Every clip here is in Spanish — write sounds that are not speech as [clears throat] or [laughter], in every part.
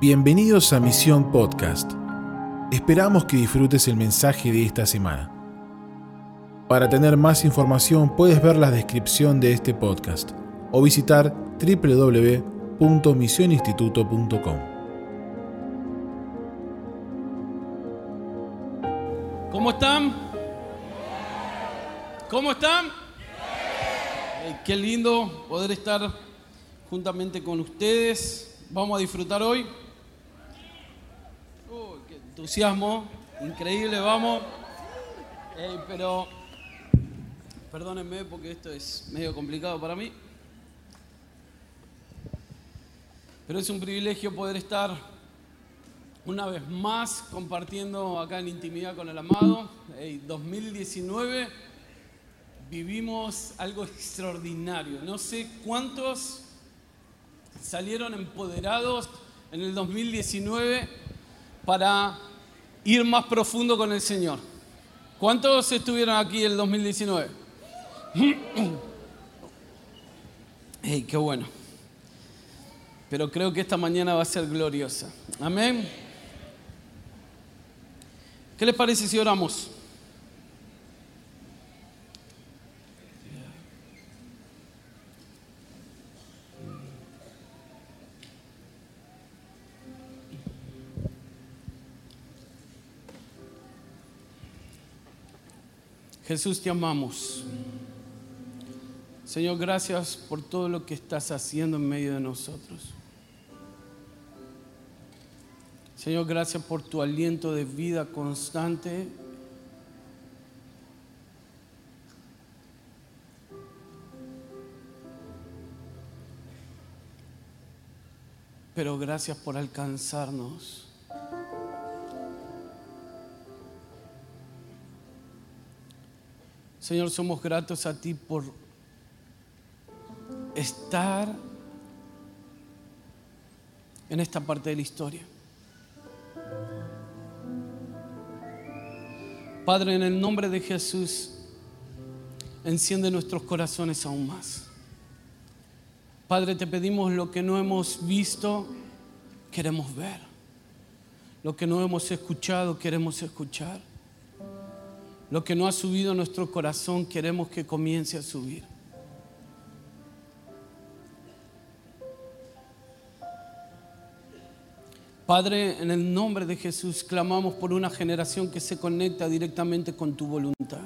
Bienvenidos a Misión Podcast. Esperamos que disfrutes el mensaje de esta semana. Para tener más información puedes ver la descripción de este podcast o visitar www.misioninstituto.com. ¿Cómo están? ¿Cómo están? Eh, qué lindo poder estar juntamente con ustedes. Vamos a disfrutar hoy. Entusiasmo, increíble, vamos. Pero perdónenme porque esto es medio complicado para mí. Pero es un privilegio poder estar una vez más compartiendo acá en intimidad con el amado. Hey, 2019 vivimos algo extraordinario. No sé cuántos salieron empoderados en el 2019 para ir más profundo con el Señor. ¿Cuántos estuvieron aquí en el 2019? [clears throat] Hey, qué bueno. Pero creo que esta mañana va a ser gloriosa. Amén. ¿Qué les parece si oramos? Jesús, te amamos. Señor, gracias por todo lo que estás haciendo en medio de nosotros. Señor, gracias por tu aliento de vida constante. Pero gracias por alcanzarnos. Señor, somos gratos a ti por estar en esta parte de la historia. Padre, en el nombre de Jesús, enciende nuestros corazones aún más. Padre, te pedimos lo que no hemos visto, queremos ver. Lo que no hemos escuchado, queremos escuchar. Lo que no ha subido nuestro corazón, queremos que comience a subir. Padre, en el nombre de Jesús clamamos por una generación que se conecta directamente con tu voluntad.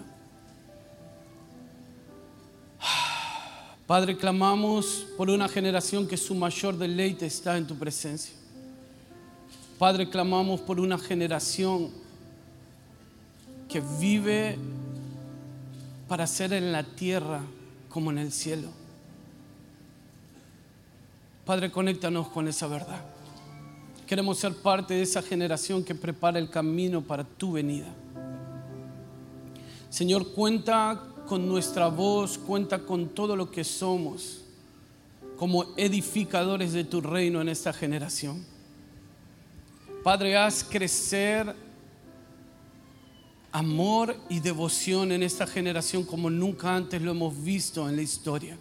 [sighs] Padre, clamamos por una generación que su mayor deleite está en tu presencia. Padre, clamamos por una generación que vive para ser en la tierra como en el cielo. Padre, conéctanos con esa verdad. Queremos ser parte de esa generación que prepara el camino para tu venida. Señor, cuenta con nuestra voz, cuenta con todo lo que somos como edificadores de tu reino en esta generación. Padre, haz crecer amor y devoción en esta generación como nunca antes lo hemos visto en la historia.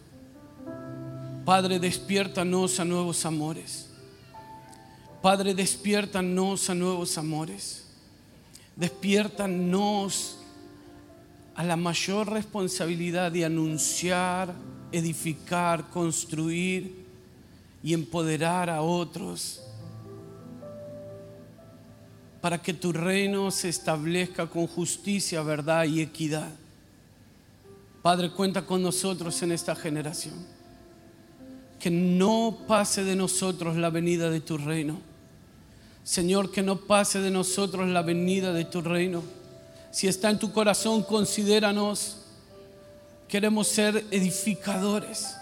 Padre, despiértanos a nuevos amores. Padre, despiértanos a nuevos amores. Despiértanos a la mayor responsabilidad de anunciar, edificar, construir y empoderar a otros para que tu reino se establezca con justicia, verdad y equidad. Padre, cuenta con nosotros en esta generación. Que no pase de nosotros la venida de tu reino. Señor, que no pase de nosotros la venida de tu reino. Si está en tu corazón, considéranos. Queremos ser edificadores.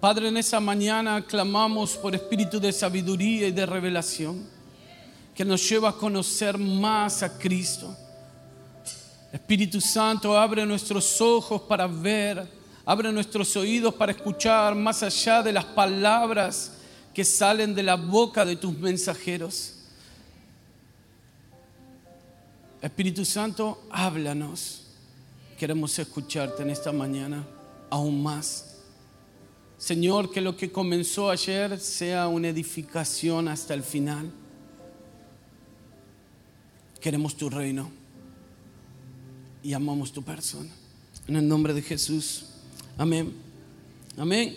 Padre, en esa mañana clamamos por espíritu de sabiduría y de revelación que nos lleva a conocer más a Cristo. Espíritu Santo, abre nuestros ojos para ver, abre nuestros oídos para escuchar más allá de las palabras que salen de la boca de tus mensajeros. Espíritu Santo, háblanos. Queremos escucharte en esta mañana aún más. Señor, que lo que comenzó ayer sea una edificación hasta el final. Queremos tu reino y amamos tu persona. En el nombre de Jesús. Amén. Amén.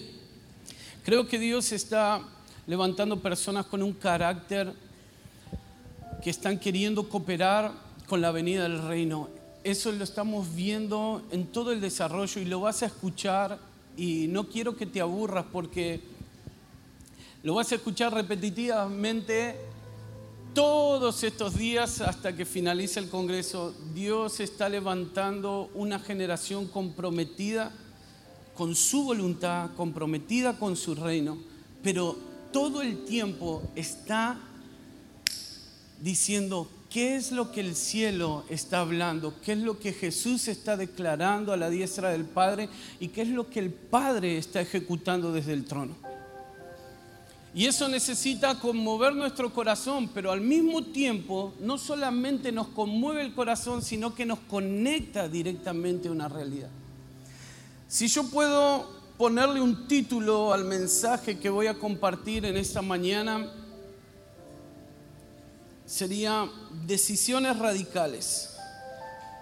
Creo que Dios está levantando personas con un carácter que están queriendo cooperar con la venida del reino. Eso lo estamos viendo en todo el desarrollo y lo vas a escuchar y no quiero que te aburras porque lo vas a escuchar repetitivamente todos estos días hasta que finalice el Congreso. Dios está levantando una generación comprometida con su voluntad, comprometida con su reino, pero todo el tiempo está diciendo, ¿Qué es lo que el cielo está hablando? ¿Qué es lo que Jesús está declarando a la diestra del Padre? ¿Y qué es lo que el Padre está ejecutando desde el trono? Y eso necesita conmover nuestro corazón, pero al mismo tiempo no solamente nos conmueve el corazón, sino que nos conecta directamente a una realidad. Si yo puedo ponerle un título al mensaje que voy a compartir en esta mañana, sería decisiones radicales.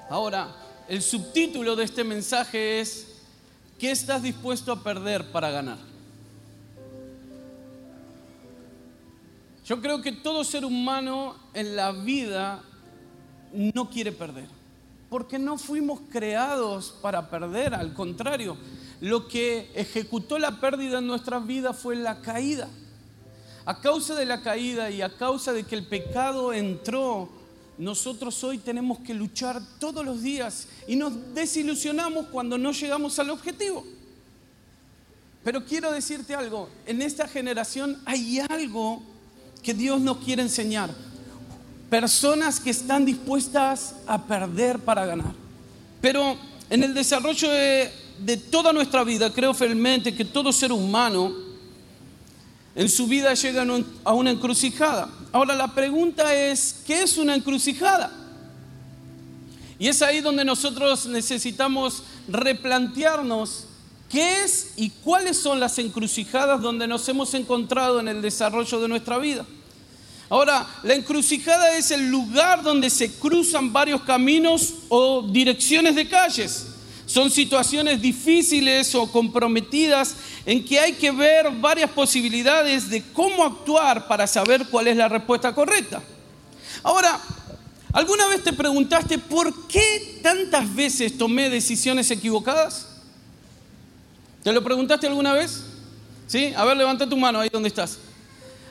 Ahora, el subtítulo de este mensaje es, ¿qué estás dispuesto a perder para ganar? Yo creo que todo ser humano en la vida no quiere perder, porque no fuimos creados para perder, al contrario, lo que ejecutó la pérdida en nuestras vidas fue la caída. A causa de la caída y a causa de que el pecado entró, nosotros hoy tenemos que luchar todos los días y nos desilusionamos cuando no llegamos al objetivo. Pero quiero decirte algo, en esta generación hay algo que Dios nos quiere enseñar. Personas que están dispuestas a perder para ganar. Pero en el desarrollo de, toda nuestra vida, creo fielmente que todo ser humano en su vida llegan a una encrucijada. Ahora la pregunta es, ¿qué es una encrucijada? Y es ahí donde nosotros necesitamos replantearnos qué es y cuáles son las encrucijadas donde nos hemos encontrado en el desarrollo de nuestra vida. Ahora, la encrucijada es el lugar donde se cruzan varios caminos o direcciones de calles. Son situaciones difíciles o comprometidas en que hay que ver varias posibilidades de cómo actuar para saber cuál es la respuesta correcta. Ahora, ¿alguna vez te preguntaste por qué tantas veces tomé decisiones equivocadas? ¿Te lo preguntaste alguna vez? ¿Sí? A ver, levanta tu mano ahí donde estás.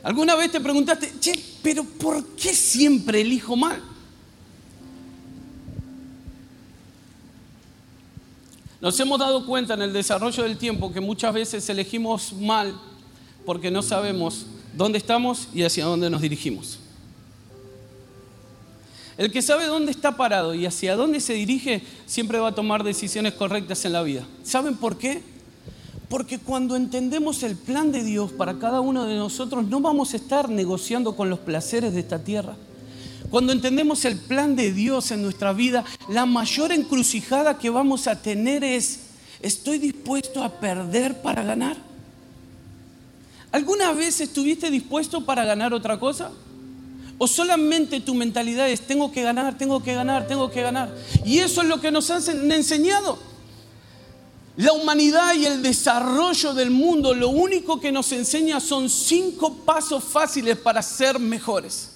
¿Alguna vez te preguntaste, che, pero ¿por qué siempre elijo mal? Nos hemos dado cuenta en el desarrollo del tiempo que muchas veces elegimos mal porque no sabemos dónde estamos y hacia dónde nos dirigimos. El que sabe dónde está parado y hacia dónde se dirige siempre va a tomar decisiones correctas en la vida. ¿Saben por qué? Porque cuando entendemos el plan de Dios para cada uno de nosotros no vamos a estar negociando con los placeres de esta tierra cuando entendemos el plan de Dios en nuestra vida, la mayor encrucijada que vamos a tener es, ¿estoy dispuesto a perder para ganar? ¿Alguna vez estuviste dispuesto para ganar otra cosa? ¿O solamente tu mentalidad es, tengo que ganar, tengo que ganar, tengo que ganar? Y eso es lo que nos han enseñado. La humanidad y el desarrollo del mundo lo único que nos enseña son cinco pasos fáciles para ser mejores.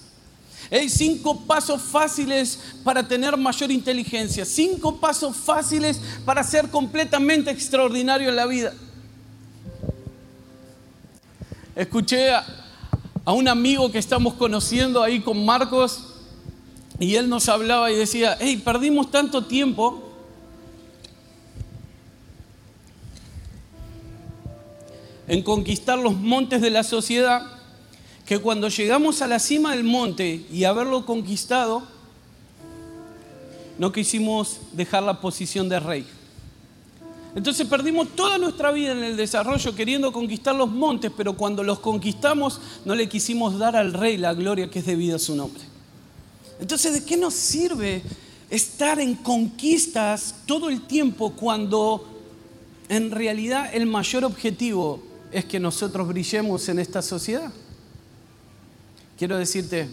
Hay cinco pasos fáciles para tener mayor inteligencia. Cinco pasos fáciles para ser completamente extraordinario en la vida. Escuché a, a un amigo que estamos conociendo ahí con Marcos y él nos hablaba y decía, hey, perdimos tanto tiempo en conquistar los montes de la sociedad que cuando llegamos a la cima del monte y haberlo conquistado, no quisimos dejar la posición de rey. Entonces perdimos toda nuestra vida en el desarrollo queriendo conquistar los montes, pero cuando los conquistamos no le quisimos dar al rey la gloria que es debida a su nombre. Entonces, ¿de qué nos sirve estar en conquistas todo el tiempo cuando en realidad el mayor objetivo es que nosotros brillemos en esta sociedad. Quiero decirte,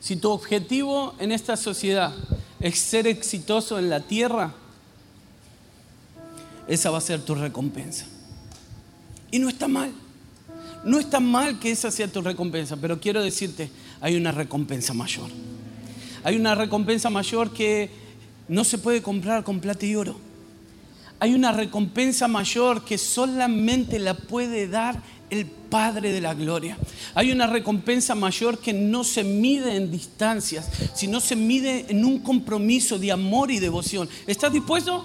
si tu objetivo en esta sociedad es ser exitoso en la tierra, esa va a ser tu recompensa. Y no está mal. No está mal que esa sea tu recompensa, pero quiero decirte, hay una recompensa mayor. Hay una recompensa mayor que no se puede comprar con plata y oro. Hay una recompensa mayor que solamente la puede dar el Padre de la Gloria. Hay una recompensa mayor que no se mide en distancias, sino se mide en un compromiso de amor y devoción. ¿Estás dispuesto?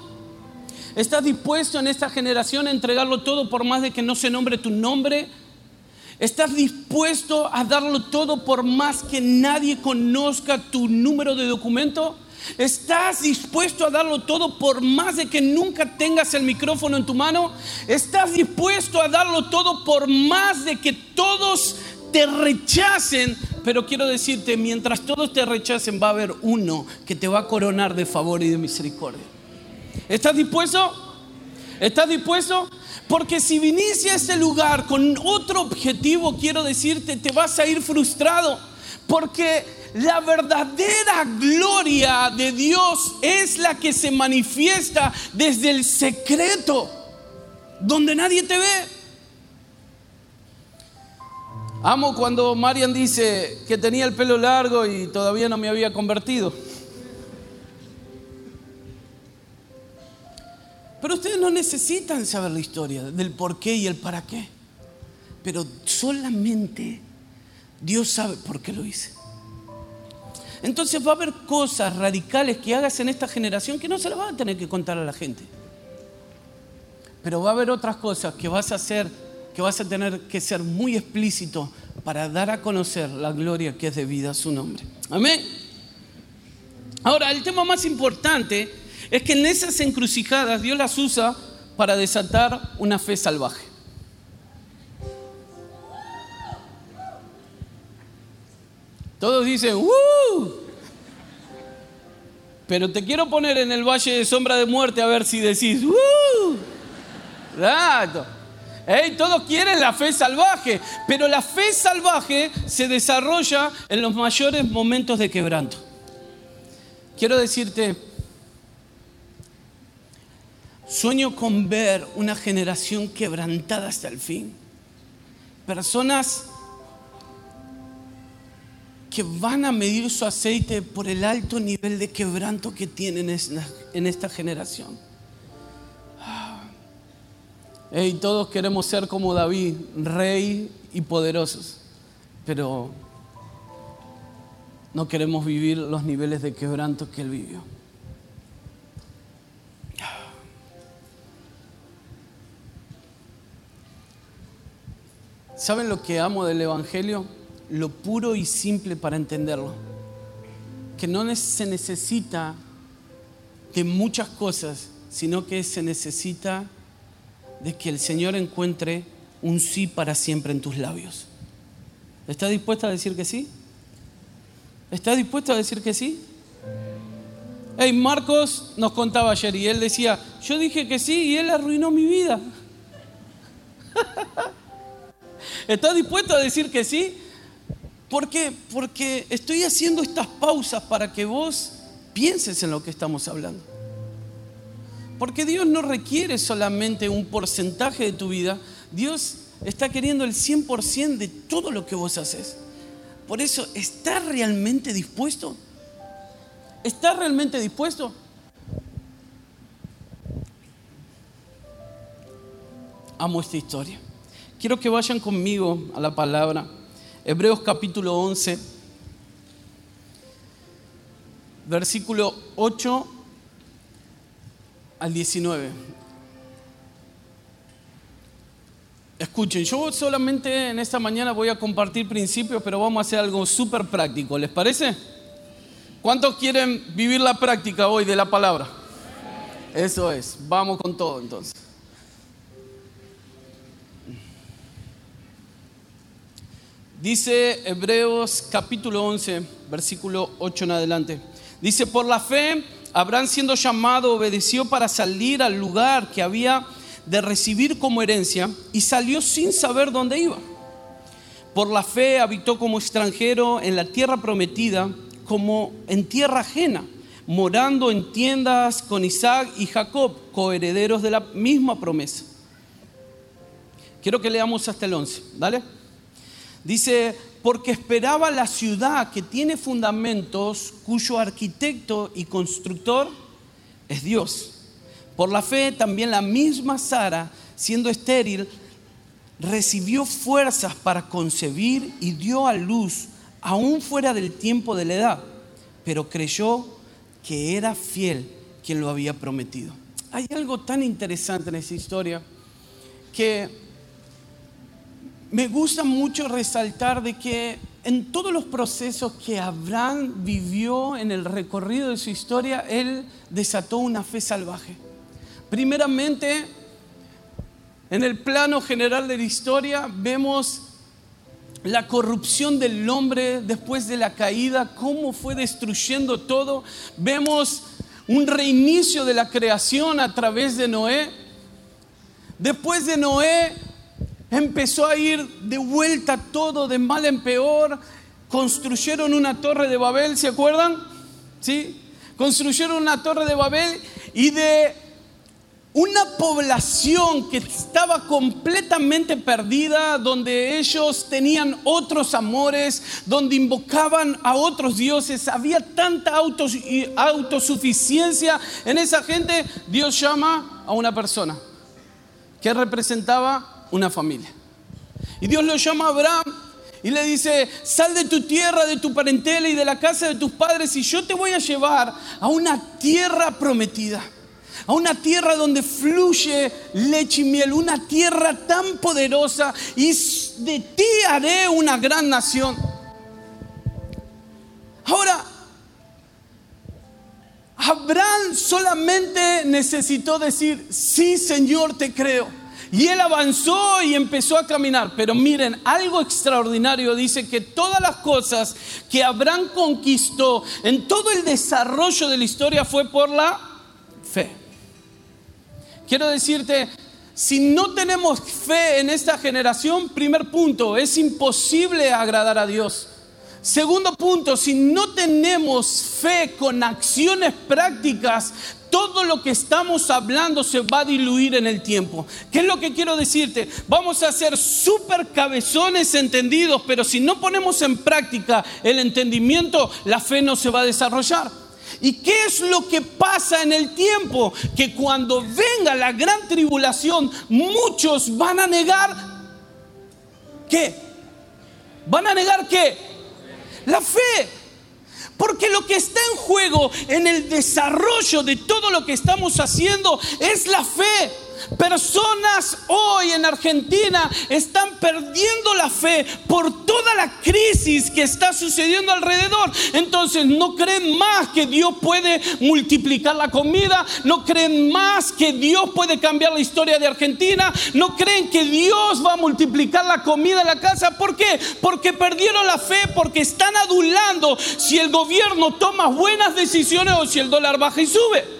¿Estás dispuesto en esta generación a entregarlo todo por más de que no se nombre tu nombre? ¿Estás dispuesto a darlo todo por más que nadie conozca tu número de documento? ¿Estás dispuesto a darlo todo por más de que nunca tengas el micrófono en tu mano? ¿Estás dispuesto a darlo todo por más de que todos te rechacen? Pero quiero decirte, mientras todos te rechacen, va a haber uno que te va a coronar de favor y de misericordia. ¿Estás dispuesto? ¿Estás dispuesto? Porque si viniste a este lugar con otro objetivo, quiero decirte, te vas a ir frustrado. Porque la verdadera gloria de Dios es la que se manifiesta desde el secreto, donde nadie te ve. Amo cuando Marian dice que tenía el pelo largo y todavía no me había convertido. Pero ustedes no necesitan saber la historia del por qué y el para qué. Pero solamente Dios sabe por qué lo hice. Entonces va a haber cosas radicales que hagas en esta generación que no se las van a tener que contar a la gente. Pero va a haber otras cosas que vas a hacer, que vas a tener que ser muy explícito para dar a conocer la gloria que es debida a su nombre. Amén. Ahora, el tema más importante es que en esas encrucijadas Dios las usa para desatar una fe salvaje. Todos dicen, ¡uh! Pero te quiero poner en el valle de sombra de muerte a ver si decís, ¡uh! Exacto. todos quieren la fe salvaje, pero la fe salvaje se desarrolla en los mayores momentos de quebranto. Quiero decirte, Sueño con ver una generación quebrantada hasta el fin. Personas que van a medir su aceite por el alto nivel de quebranto que tienen en esta generación. Y todos queremos ser como David, rey y poderosos, pero no queremos vivir los niveles de quebranto que él vivió. ¿Saben lo que amo del Evangelio? Lo puro y simple para entenderlo. Que no se necesita de muchas cosas, sino que se necesita de que el Señor encuentre un sí para siempre en tus labios. ¿Estás dispuesta a decir que sí? ¿Estás dispuesto a decir que sí? Hey, Marcos nos contaba ayer y él decía, yo dije que sí y él arruinó mi vida. [laughs] ¿Estás dispuesto a decir que sí? ¿Por qué? Porque estoy haciendo estas pausas para que vos pienses en lo que estamos hablando. Porque Dios no requiere solamente un porcentaje de tu vida, Dios está queriendo el 100% de todo lo que vos haces. Por eso, ¿estás realmente dispuesto? ¿Estás realmente dispuesto? Amo esta historia. Quiero que vayan conmigo a la palabra. Hebreos capítulo 11, versículo 8 al 19. Escuchen, yo solamente en esta mañana voy a compartir principios, pero vamos a hacer algo súper práctico, ¿les parece? ¿Cuántos quieren vivir la práctica hoy de la palabra? Eso es, vamos con todo entonces. Dice Hebreos capítulo 11, versículo 8 en adelante. Dice, por la fe, Abraham siendo llamado obedeció para salir al lugar que había de recibir como herencia y salió sin saber dónde iba. Por la fe habitó como extranjero en la tierra prometida, como en tierra ajena, morando en tiendas con Isaac y Jacob, coherederos de la misma promesa. Quiero que leamos hasta el 11, ¿dale? Dice, porque esperaba la ciudad que tiene fundamentos, cuyo arquitecto y constructor es Dios. Por la fe también la misma Sara, siendo estéril, recibió fuerzas para concebir y dio a luz, aún fuera del tiempo de la edad, pero creyó que era fiel quien lo había prometido. Hay algo tan interesante en esa historia que me gusta mucho resaltar de que en todos los procesos que Abraham vivió en el recorrido de su historia, él desató una fe salvaje. Primeramente, en el plano general de la historia vemos la corrupción del hombre después de la caída, cómo fue destruyendo todo. Vemos un reinicio de la creación a través de Noé. Después de Noé empezó a ir de vuelta todo de mal en peor. Construyeron una torre de Babel, ¿se acuerdan? ¿Sí? Construyeron una torre de Babel y de una población que estaba completamente perdida, donde ellos tenían otros amores, donde invocaban a otros dioses, había tanta autosuficiencia en esa gente, Dios llama a una persona que representaba una familia. Y Dios lo llama a Abraham y le dice, sal de tu tierra, de tu parentela y de la casa de tus padres y yo te voy a llevar a una tierra prometida a una tierra donde fluye leche y miel, una tierra tan poderosa y de ti haré una gran nación. Ahora, Abraham solamente necesitó decir, sí Señor, te creo. Y él avanzó y empezó a caminar. Pero miren, algo extraordinario dice que todas las cosas que Abraham conquistó en todo el desarrollo de la historia fue por la fe. Quiero decirte, si no tenemos fe en esta generación, primer punto, es imposible agradar a Dios. Segundo punto, si no tenemos fe con acciones prácticas, todo lo que estamos hablando se va a diluir en el tiempo. ¿Qué es lo que quiero decirte? Vamos a ser súper cabezones entendidos, pero si no ponemos en práctica el entendimiento, la fe no se va a desarrollar. ¿Y qué es lo que pasa en el tiempo? Que cuando venga la gran tribulación, muchos van a negar ¿qué? ¿Van a negar qué? La fe. Porque lo que está en juego en el desarrollo de todo lo que estamos haciendo es la fe. Personas hoy en Argentina están perdiendo la fe por toda la crisis que está sucediendo alrededor. Entonces no creen más que Dios puede multiplicar la comida, no creen más que Dios puede cambiar la historia de Argentina, no creen que Dios va a multiplicar la comida en la casa. ¿Por qué? Porque perdieron la fe, porque están adulando si el gobierno toma buenas decisiones o si el dólar baja y sube.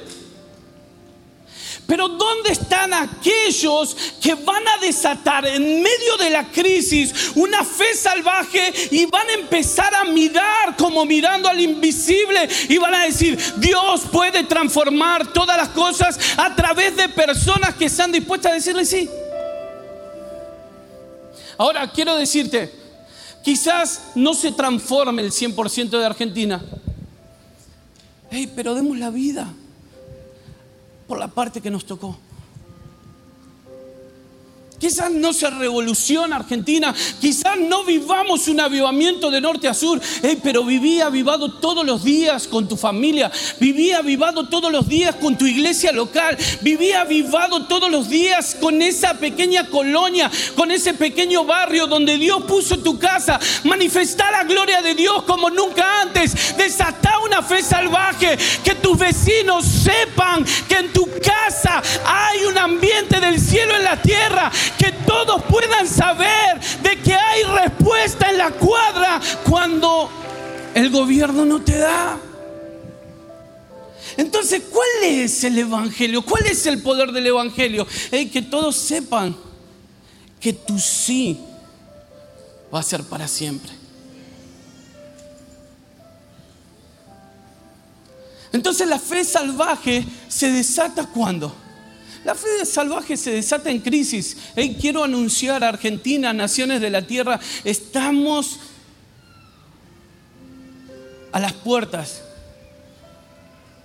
Pero ¿dónde están aquellos que van a desatar en medio de la crisis una fe salvaje y van a empezar a mirar como mirando al invisible y van a decir, Dios puede transformar todas las cosas a través de personas que están dispuestas a decirle sí? Ahora quiero decirte, quizás no se transforme el 100% de Argentina. Hey, pero demos la vida por la parte que nos tocó. Quizás no se revoluciona Argentina, quizás no vivamos un avivamiento de norte a sur, pero viví avivado todos los días con tu familia, viví avivado todos los días con tu iglesia local, viví avivado todos los días con esa pequeña colonia, con ese pequeño barrio donde Dios puso tu casa. Manifestar la gloria de Dios como nunca antes, desatar una fe salvaje, que tus vecinos sepan que en tu casa hay un ambiente del cielo en la tierra que todos puedan saber de que hay respuesta en la cuadra cuando el gobierno no te da. Entonces, ¿cuál es el Evangelio? ¿Cuál es el poder del Evangelio? Es que todos sepan que tu sí va a ser para siempre. Entonces la fe salvaje se desata cuando? La fe salvaje se desata en crisis. quiero anunciar a Argentina, naciones de la tierra, estamos a las puertas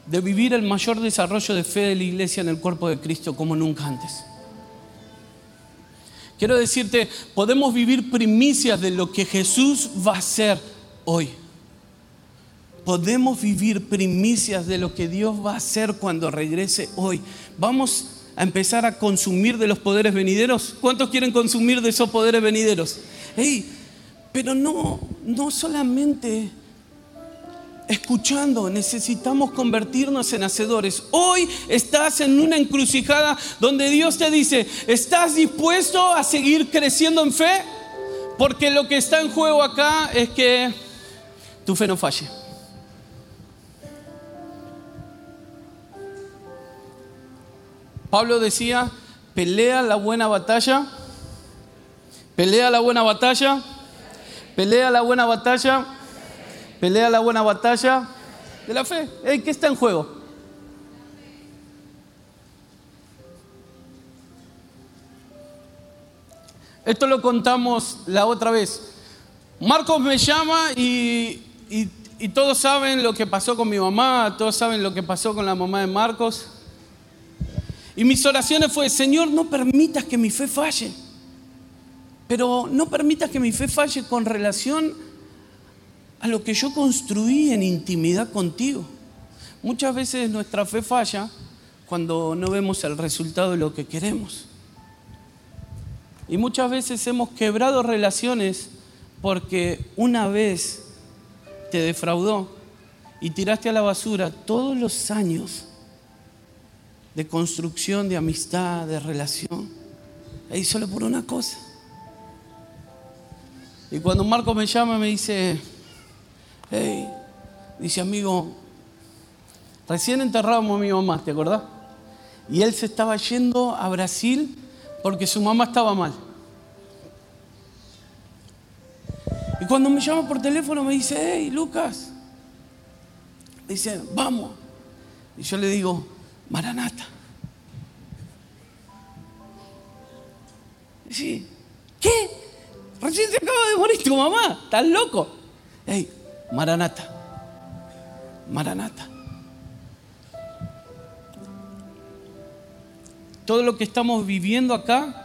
de vivir el mayor desarrollo de fe de la iglesia en el cuerpo de Cristo como nunca antes. Quiero decirte, podemos vivir primicias de lo que Jesús va a hacer hoy. Podemos vivir primicias de lo que Dios va a hacer cuando regrese hoy. Vamos a empezar a consumir de los poderes venideros. ¿Cuántos quieren consumir de esos poderes venideros? pero no, no solamente escuchando, necesitamos convertirnos en hacedores. Hoy estás en una encrucijada donde Dios te dice, ¿estás dispuesto a seguir creciendo en fe? Porque lo que está en juego acá es que tu fe no falle. Pablo decía, pelea la buena batalla, pelea la buena batalla, pelea la buena batalla pelea la buena batalla de la fe. ¿Qué está en juego? Esto lo contamos la otra vez. Marcos me llama y, y, todos saben lo que pasó con mi mamá, todos saben lo que pasó con la mamá de Marcos. Y mis oraciones fue, Señor, no permitas que mi fe falle. Pero no permitas que mi fe falle con relación a lo que yo construí en intimidad contigo. Muchas veces nuestra fe falla cuando no vemos el resultado de lo que queremos. Y muchas veces hemos quebrado relaciones porque una vez te defraudó y tiraste a la basura todos los años de construcción, de amistad, de relación. Y solo por una cosa. Y cuando Marco me llama me dice, hey, dice amigo, recién enterramos a mi mamá, ¿te acordás? Y él se estaba yendo a Brasil porque su mamá estaba mal. Y cuando me llama por teléfono me dice, hey, Lucas, dice, vamos. Y yo le digo, Maranata. Sí, ¿qué? Recién se acaba de morir tu mamá, ¿estás loco? Hey, Maranata. Maranata. Todo lo que estamos viviendo acá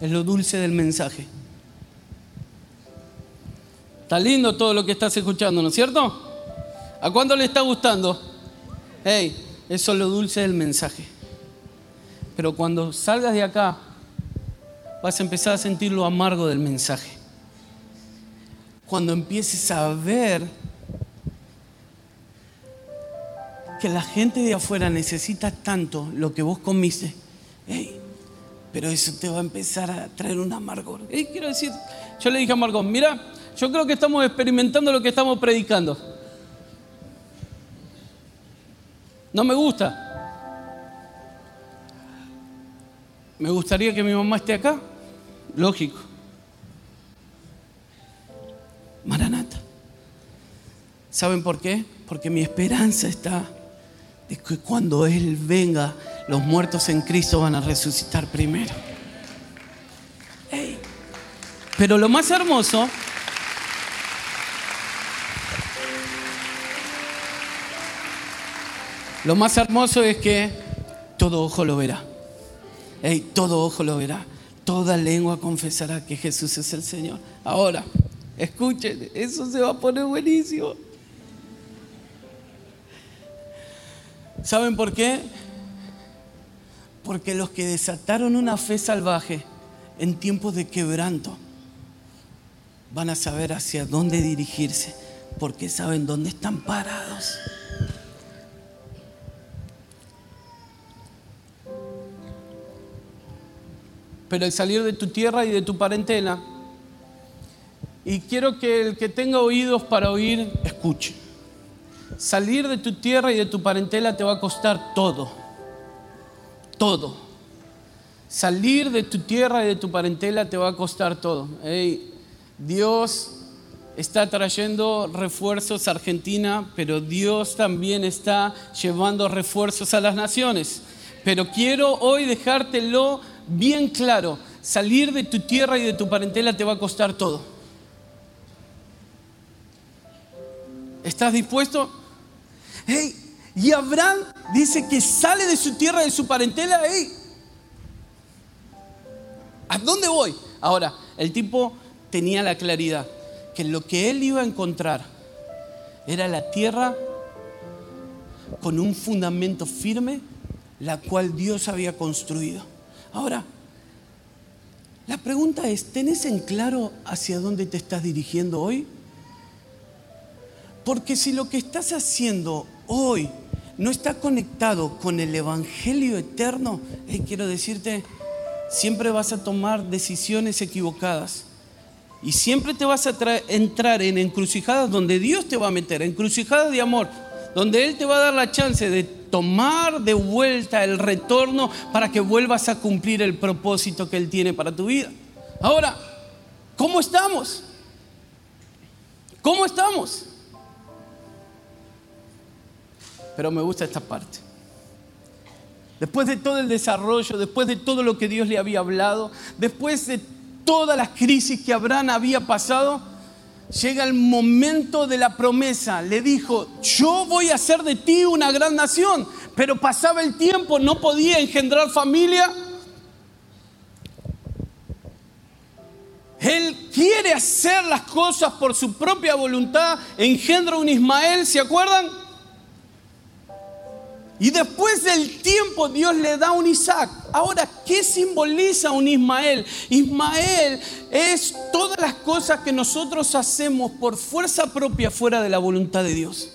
es lo dulce del mensaje. Está lindo todo lo que estás escuchando, ¿no es cierto? ¿A cuándo le está gustando? Hey, eso es lo dulce del mensaje. Pero cuando salgas de acá, vas a empezar a sentir lo amargo del mensaje cuando empieces a ver que la gente de afuera necesita tanto lo que vos comiste, pero eso te va a empezar a traer un amargor. quiero decir, yo le dije a Margot, mira, yo creo que estamos experimentando lo que estamos predicando. No me gusta. Me gustaría que mi mamá esté acá. Lógico. Maranata. ¿Saben por qué? Porque mi esperanza está de que cuando Él venga, los muertos en Cristo van a resucitar primero. Pero lo más hermoso Lo más hermoso es que todo ojo lo verá. todo ojo lo verá. Toda lengua confesará que Jesús es el Señor. Ahora, Escuchen, eso se va a poner buenísimo. ¿Saben por qué? Porque los que desataron una fe salvaje en tiempos de quebranto van a saber hacia dónde dirigirse, porque saben dónde están parados. Pero el salir de tu tierra y de tu parentela y quiero que el que tenga oídos para oír, escuche. salir de tu tierra y de tu parentela te va a costar todo. Todo. Salir de tu tierra y de tu parentela te va a costar todo. Dios está trayendo refuerzos a Argentina, pero Dios también está llevando refuerzos a las naciones. Pero quiero hoy dejártelo bien claro. Salir de tu tierra y de tu parentela te va a costar todo. ¿Estás dispuesto? Hey, y Abraham dice que sale de su tierra, de su parentela. Hey, ¿a dónde voy? Ahora, el tipo tenía la claridad que lo que él iba a encontrar era la tierra con un fundamento firme, la cual Dios había construido. Ahora, la pregunta es, ¿tenés en claro hacia dónde te estás dirigiendo hoy? Porque si lo que estás haciendo hoy no está conectado con el Evangelio eterno, quiero decirte, siempre vas a tomar decisiones equivocadas. Y siempre te vas a entrar en encrucijadas donde Dios te va a meter, encrucijadas de amor, donde Él te va a dar la chance de tomar de vuelta el retorno para que vuelvas a cumplir el propósito que Él tiene para tu vida. Ahora, ¿cómo estamos? ¿Cómo estamos? Pero me gusta esta parte. Después de todo el desarrollo, después de todo lo que Dios le había hablado, después de todas las crisis que Abraham había pasado, llega el momento de la promesa. Le dijo, yo voy a hacer de ti una gran nación, pero pasaba el tiempo, no podía engendrar familia. Él quiere hacer las cosas por su propia voluntad, engendra un Ismael, ¿se acuerdan? Y después del tiempo Dios le da un Isaac. Ahora, ¿qué simboliza un Ismael? Ismael es todas las cosas que nosotros hacemos por fuerza propia fuera de la voluntad de Dios.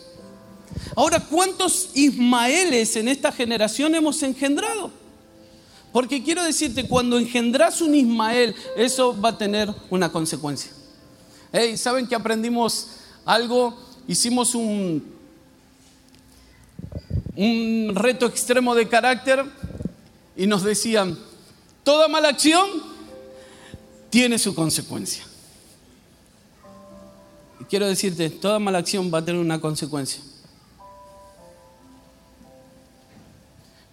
Ahora, ¿cuántos Ismaeles en esta generación hemos engendrado? Porque quiero decirte, cuando engendras un Ismael, eso va a tener una consecuencia. ¿Saben que aprendimos algo? Hicimos un un reto extremo de carácter y nos decían, toda mala acción tiene su consecuencia. Y quiero decirte, toda mala acción va a tener una consecuencia.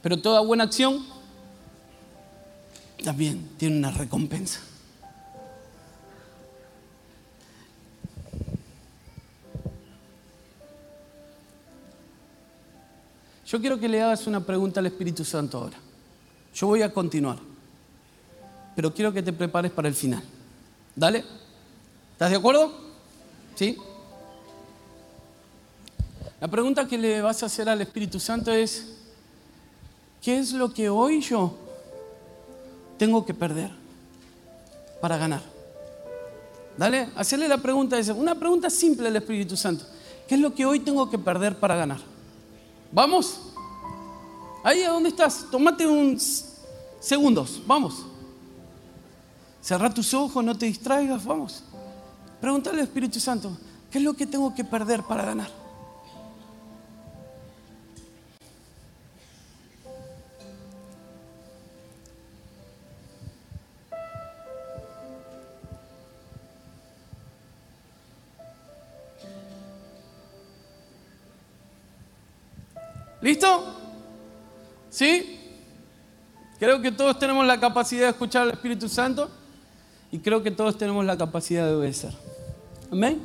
Pero toda buena acción también tiene una recompensa. Yo quiero que le hagas una pregunta al Espíritu Santo ahora. Yo voy a continuar, pero quiero que te prepares para el final. ¿Dale? ¿Estás de acuerdo? ¿Sí? La pregunta que le vas a hacer al Espíritu Santo es, ¿qué es lo que hoy yo tengo que perder para ganar? Dale, hacerle la pregunta, una pregunta simple al Espíritu Santo. ¿Qué es lo que hoy tengo que perder para ganar? Vamos. Ahí a dónde estás. Tómate unos segundos. Vamos. Cerra tus ojos, no te distraigas. Vamos. Pregúntale al Espíritu Santo, ¿qué es lo que tengo que perder para ganar? ¿Listo? ¿Sí? Creo que todos tenemos la capacidad de escuchar al Espíritu Santo y creo que todos tenemos la capacidad de obedecer. Amén.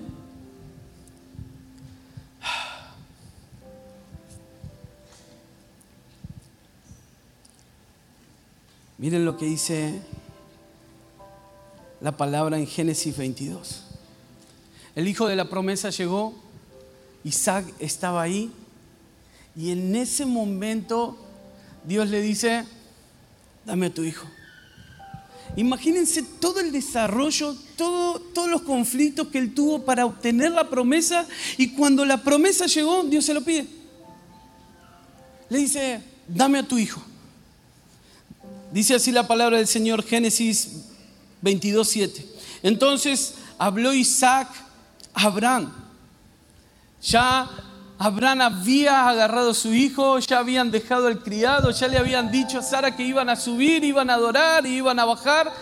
Miren lo que dice la palabra en Génesis 22. El hijo de la promesa llegó, Isaac estaba ahí y en ese momento Dios le dice, dame a tu hijo. Imagínense todo el desarrollo, todos los conflictos que él tuvo para obtener la promesa y cuando la promesa llegó, Dios se lo pide. Le dice, dame a tu hijo. Dice así la palabra del Señor, Génesis 22, 7. Entonces habló Isaac a Abraham. Ya Abraham había agarrado a su hijo, ya habían dejado el criado, ya le habían dicho a Sara que iban a subir, iban a adorar iban a bajar.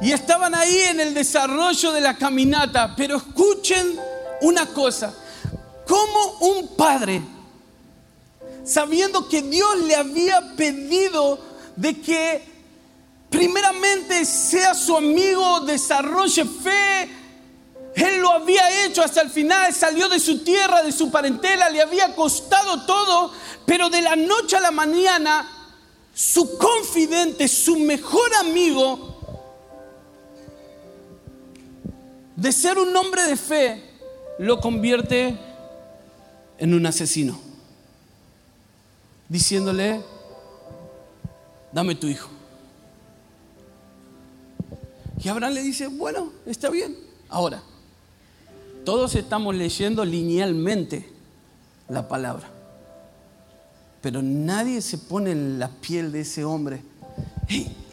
Y estaban ahí en el desarrollo de la caminata. Pero escuchen una cosa, como un padre, sabiendo que Dios le había pedido de que primeramente sea su amigo, desarrolle fe, él lo había hecho hasta el final, salió de su tierra, de su parentela, le había costado todo, pero de la noche a la mañana, su confidente, su mejor amigo, de ser un hombre de fe, lo convierte en un asesino, diciéndole, dame tu hijo. Y Abraham le dice, bueno, está bien. Ahora, todos estamos leyendo linealmente la palabra, pero nadie se pone en la piel de ese hombre.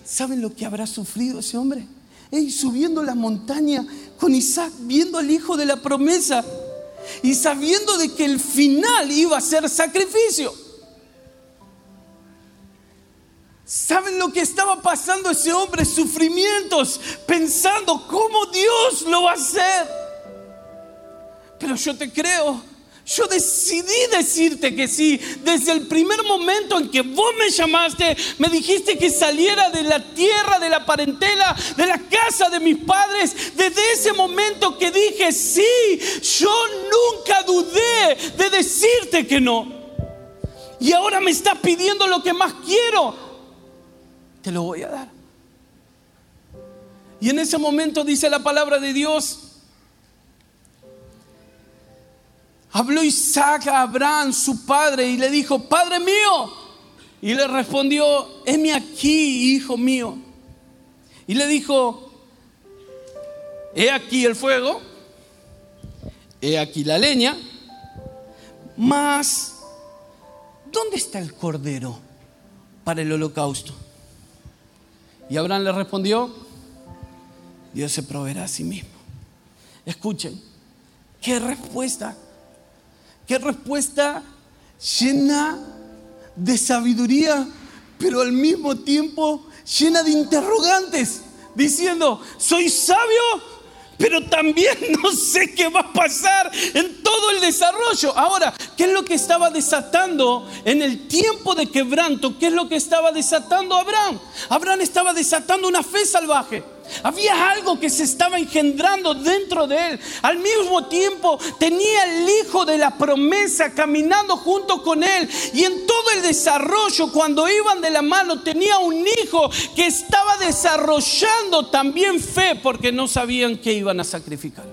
¿Saben lo que habrá sufrido ese hombre? Hey, subiendo la montaña con Isaac, viendo al hijo de la promesa y sabiendo de que el final iba a ser sacrificio. ¿Saben lo que estaba pasando ese hombre? Sufrimientos, pensando cómo Dios lo va a hacer. Pero yo te creo. Yo decidí decirte que sí. Desde el primer momento en que vos me llamaste, me dijiste que saliera de la tierra, de la parentela, de la casa de mis padres. Desde ese momento que dije sí, yo nunca dudé de decirte que no. Y ahora me está pidiendo lo que más quiero te lo voy a dar. Y en ese momento dice la palabra de Dios, habló Isaac a Abraham, su padre, y le dijo, Padre mío. Y le respondió, heme aquí, hijo mío. Y le dijo, he aquí el fuego, he aquí la leña, mas, ¿dónde está el cordero para el holocausto? Y Abraham le respondió, Dios se proveerá a sí mismo. Escuchen, qué respuesta, qué respuesta llena de sabiduría, pero al mismo tiempo llena de interrogantes, diciendo, soy sabio, pero también [laughs] no sé qué va a pasar en todo el desarrollo. Ahora, ¿qué es lo que estaba desatando en el tiempo de quebranto? ¿Qué es lo que estaba desatando Abraham? Abraham estaba desatando una fe salvaje. Había algo que se estaba engendrando dentro de él. Al mismo tiempo tenía el hijo de la promesa caminando junto con él. Y en todo el desarrollo, cuando iban de la mano, tenía un hijo que estaba desarrollando también fe porque no sabían que iban a sacrificar.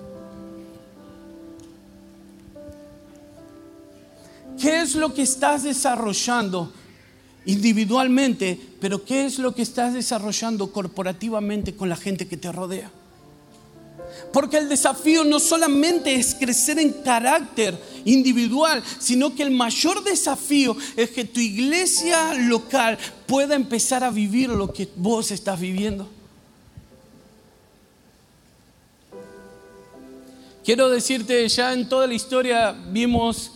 ¿Qué es lo que estás desarrollando? Individualmente, pero ¿qué es lo que estás desarrollando corporativamente con la gente que te rodea? Porque el desafío no solamente es crecer en carácter individual, sino que el mayor desafío es que tu iglesia local pueda empezar a vivir lo que vos estás viviendo. Quiero decirte, ya en toda la historia vimos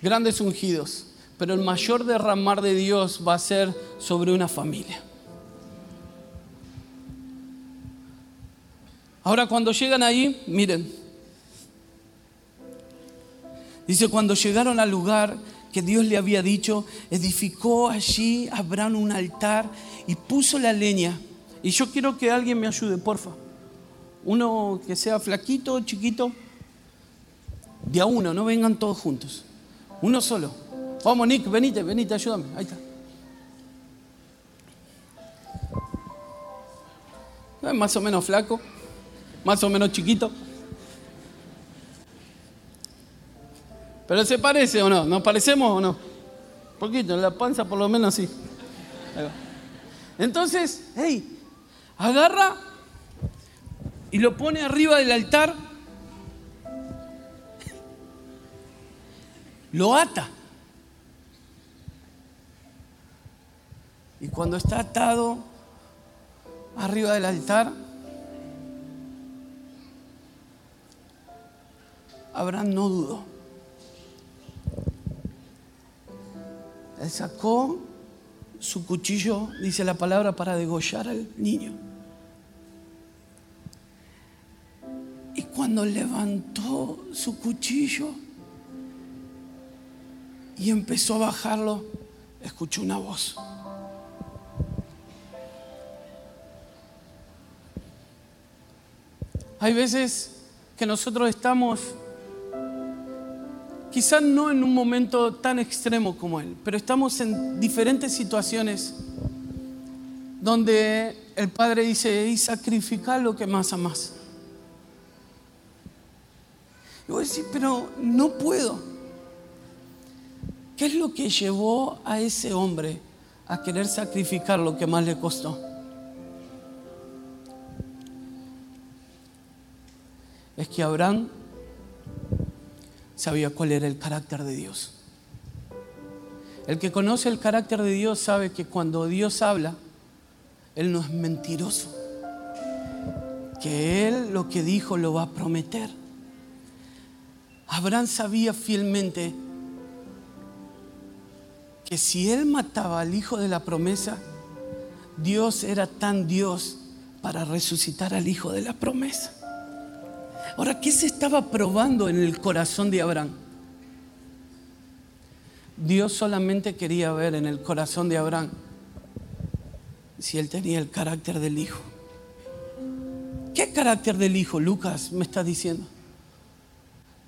grandes ungidos pero el mayor derramar de Dios va a ser sobre una familia. Ahora cuando llegan ahí, miren, dice, cuando llegaron al lugar que Dios le había dicho, edificó allí Abraham un altar y puso la leña. Y yo quiero que alguien me ayude, porfa. Uno que sea flaquito, chiquito, de a uno, no vengan todos juntos. Uno solo. Vamos, Nick, venite, venite, ayúdame. Ahí está. Más o menos flaco, más o menos chiquito. Pero se parece o no, ¿nos parecemos o no? poquito, la panza por lo menos sí. Entonces, hey, agarra y lo pone arriba del altar, lo ata. Y cuando está atado arriba del altar, Abraham no dudó. Él sacó su cuchillo, dice la palabra, para degollar al niño. Y cuando levantó su cuchillo y empezó a bajarlo, escuchó una voz. Hay veces que nosotros estamos, quizás no en un momento tan extremo como él, pero estamos en diferentes situaciones donde el Padre dice, y sacrifica lo que más amas. Y voy a decir, pero no puedo. ¿Qué es lo que llevó a ese hombre a querer sacrificar lo que más le costó? Es que Abraham sabía cuál era el carácter de Dios. El que conoce el carácter de Dios sabe que cuando Dios habla, Él no es mentiroso. Que Él lo que dijo lo va a prometer. Abraham sabía fielmente que si Él mataba al hijo de la promesa, Dios era tan Dios para resucitar al hijo de la promesa. Ahora, ¿qué se estaba probando en el corazón de Abraham? Dios solamente quería ver en el corazón de Abraham si él tenía el carácter del hijo. ¿Qué carácter del hijo, Lucas, me está diciendo?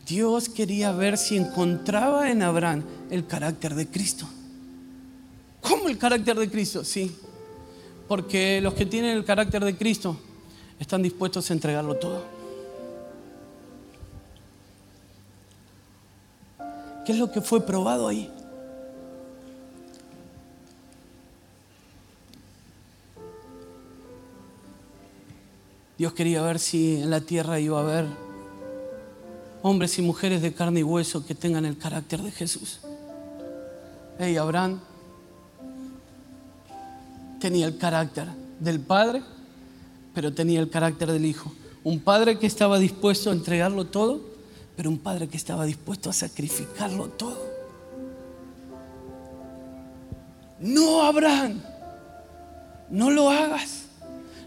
Dios quería ver si encontraba en Abraham el carácter de Cristo. ¿Cómo el carácter de Cristo? Sí, porque los que tienen el carácter de Cristo están dispuestos a entregarlo todo. ¿Qué es lo que fue probado ahí? Dios quería ver si en la tierra iba a haber hombres y mujeres de carne y hueso que tengan el carácter de Jesús. Hey, Abraham tenía el carácter del Padre, pero tenía el carácter del Hijo. Un Padre que estaba dispuesto a entregarlo todo pero un padre que estaba dispuesto a sacrificarlo todo. No, Abraham, no lo hagas.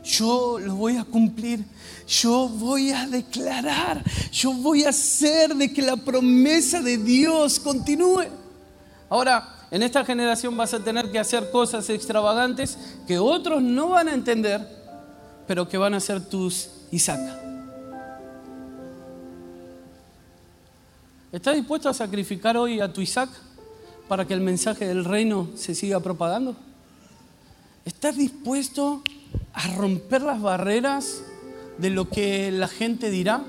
Yo lo voy a cumplir. Yo voy a declarar. Yo voy a hacer de que la promesa de Dios continúe. Ahora, en esta generación vas a tener que hacer cosas extravagantes que otros no van a entender, pero que van a ser tus Isaac. ¿Estás dispuesto a sacrificar hoy a tu Isaac para que el mensaje del reino se siga propagando? ¿Estás dispuesto a romper las barreras de lo que la gente dirá?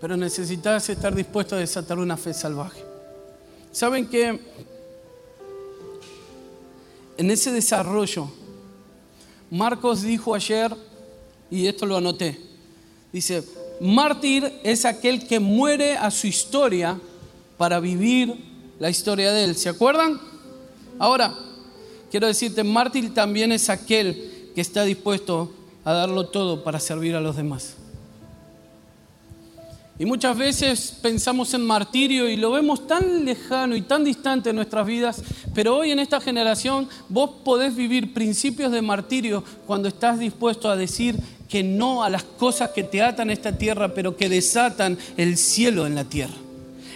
Pero necesitas estar dispuesto a desatar una fe salvaje. ¿Saben que en ese desarrollo, Marcos dijo ayer, y esto lo anoté, dice, Mártir es aquel que muere a su historia para vivir la historia de él. ¿Se acuerdan? Ahora, quiero decirte, mártir también es aquel que está dispuesto a darlo todo para servir a los demás. Y muchas veces pensamos en martirio y lo vemos tan lejano y tan distante en nuestras vidas, pero hoy en esta generación vos podés vivir principios de martirio cuando estás dispuesto a decir que no a las cosas que te atan esta tierra, pero que desatan el cielo en la tierra.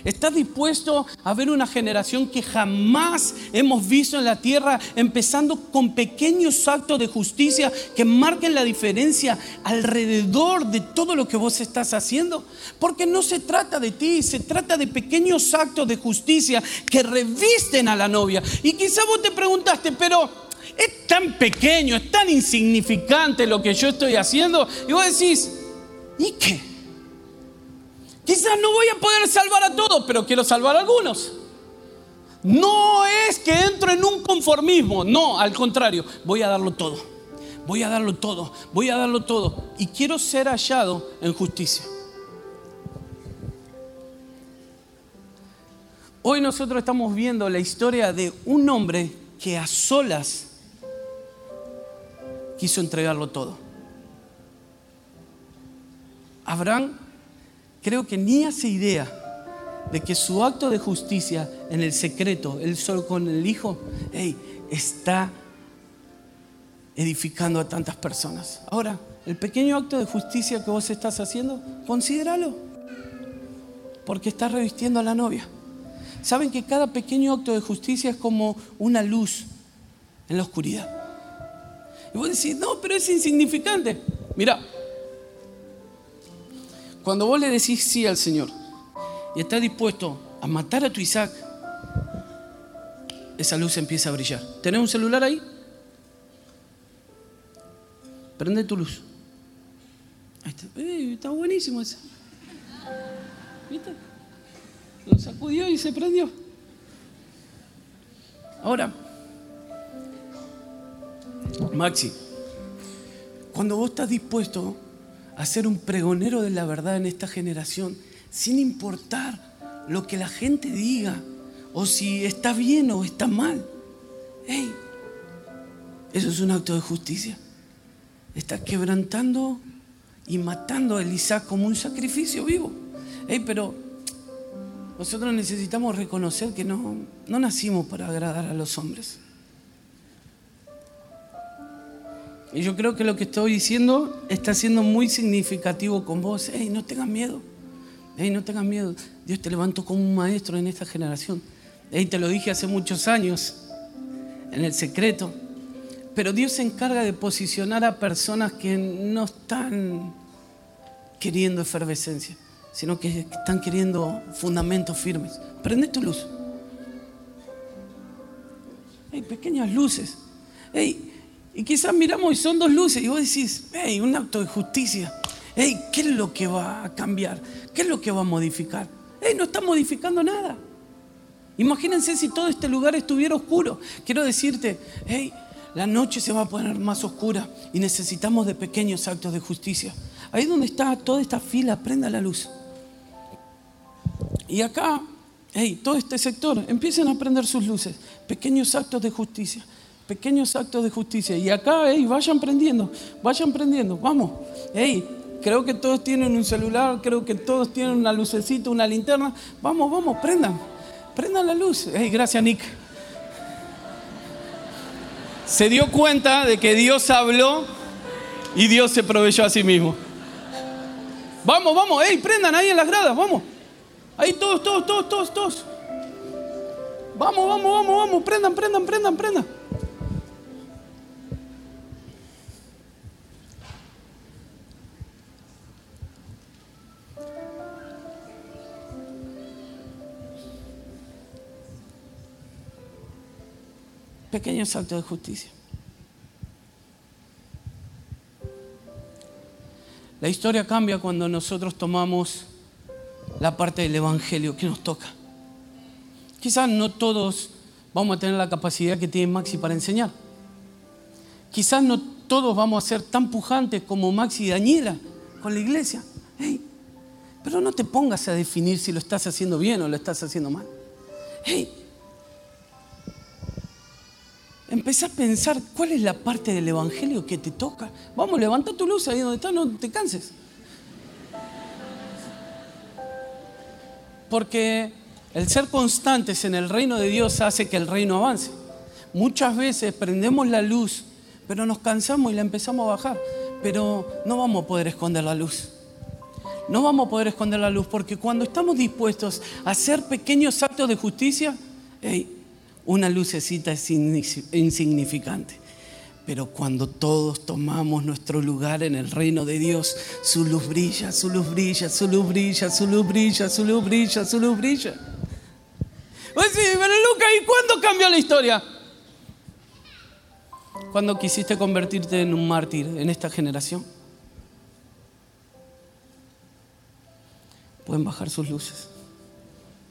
¿Estás dispuesto a ver una generación que jamás hemos visto en la tierra, empezando con pequeños actos de justicia que marquen la diferencia alrededor de todo lo que vos estás haciendo? Porque no se trata de ti, se trata de pequeños actos de justicia que revisten a la novia. Y quizá vos te preguntaste, pero es tan pequeño, es tan insignificante lo que yo estoy haciendo. Y vos decís, ¿y qué? Quizás no voy a poder salvar a todos, pero quiero salvar a algunos. No es que entro en un conformismo, no, al contrario, voy a darlo todo. Voy a darlo todo, voy a darlo todo. Y quiero ser hallado en justicia. Hoy nosotros estamos viendo la historia de un hombre que a solas quiso entregarlo todo. Abraham creo que ni hace idea de que su acto de justicia en el secreto, él solo con el Hijo, está edificando a tantas personas. Ahora, el pequeño acto de justicia que vos estás haciendo, considéralo, porque estás revistiendo a la novia. Saben que cada pequeño acto de justicia es como una luz en la oscuridad. Y vos decís, no, pero es insignificante. Mira, cuando vos le decís sí al Señor y estás dispuesto a matar a tu Isaac, esa luz empieza a brillar. ¿Tenés un celular ahí? Prende tu luz. Ahí está, eh, está buenísimo ese. ¿Viste? Lo sacudió y se prendió. Ahora, Maxi, cuando vos estás dispuesto a ser un pregonero de la verdad en esta generación, sin importar lo que la gente diga, o si está bien o está mal, hey, eso es un acto de justicia. Estás quebrantando y matando a Isaac como un sacrificio vivo. Hey, pero nosotros necesitamos reconocer que no, no nacimos para agradar a los hombres. Y yo creo que lo que estoy diciendo está siendo muy significativo con vos. Hey, no tengas miedo. Hey, no tengas miedo. Dios te levantó como un maestro en esta generación. Hey, te lo dije hace muchos años, en el secreto. Pero Dios se encarga de posicionar a personas que no están queriendo efervescencia, sino que están queriendo fundamentos firmes. Prende tu luz. Hay pequeñas luces. Hey, y quizás miramos y son dos luces y vos decís, hey, un acto de justicia. Hey, ¿qué es lo que va a cambiar? ¿Qué es lo que va a modificar? Hey, no está modificando nada. Imagínense si todo este lugar estuviera oscuro. Quiero decirte, hey, la noche se va a poner más oscura y necesitamos de pequeños actos de justicia. Ahí donde está toda esta fila, prenda la luz. Y acá, hey, todo este sector, empiecen a prender sus luces. Pequeños actos de justicia pequeños actos de justicia. Y acá, hey, vayan prendiendo, vayan prendiendo, vamos. Hey, creo que todos tienen un celular, creo que todos tienen una lucecita, una linterna. Vamos, vamos, prendan, prendan la luz. Hey, gracias, Nick. Se dio cuenta de que Dios habló y Dios se proveyó a sí mismo. Vamos, vamos, hey, prendan ahí en las gradas, vamos. Ahí todos, todos, todos, todos, todos. Vamos, vamos, vamos, vamos, prendan, prendan, prendan, prendan. Pequeños actos de justicia. La historia cambia cuando nosotros tomamos la parte del Evangelio que nos toca. Quizás no todos vamos a tener la capacidad que tiene Maxi para enseñar. Quizás no todos vamos a ser tan pujantes como Maxi y Daniela con la iglesia. pero no te pongas a definir si lo estás haciendo bien o lo estás haciendo mal. Hey, Empezá a pensar cuál es la parte del Evangelio que te toca. Vamos, levanta tu luz ahí donde estás, no te canses. Porque el ser constantes en el reino de Dios hace que el reino avance. Muchas veces prendemos la luz, pero nos cansamos y la empezamos a bajar. Pero no vamos a poder esconder la luz. No vamos a poder esconder la luz porque cuando estamos dispuestos a hacer pequeños actos de justicia, hey, una lucecita es insignificante. Pero cuando todos tomamos nuestro lugar en el reino de Dios, su luz brilla, su luz brilla, su luz brilla, su luz brilla, su luz brilla, su luz brilla. Pues sí, pero Lucas, ¿y cuándo cambió la historia? Cuando quisiste convertirte en un mártir en esta generación. Pueden bajar sus luces.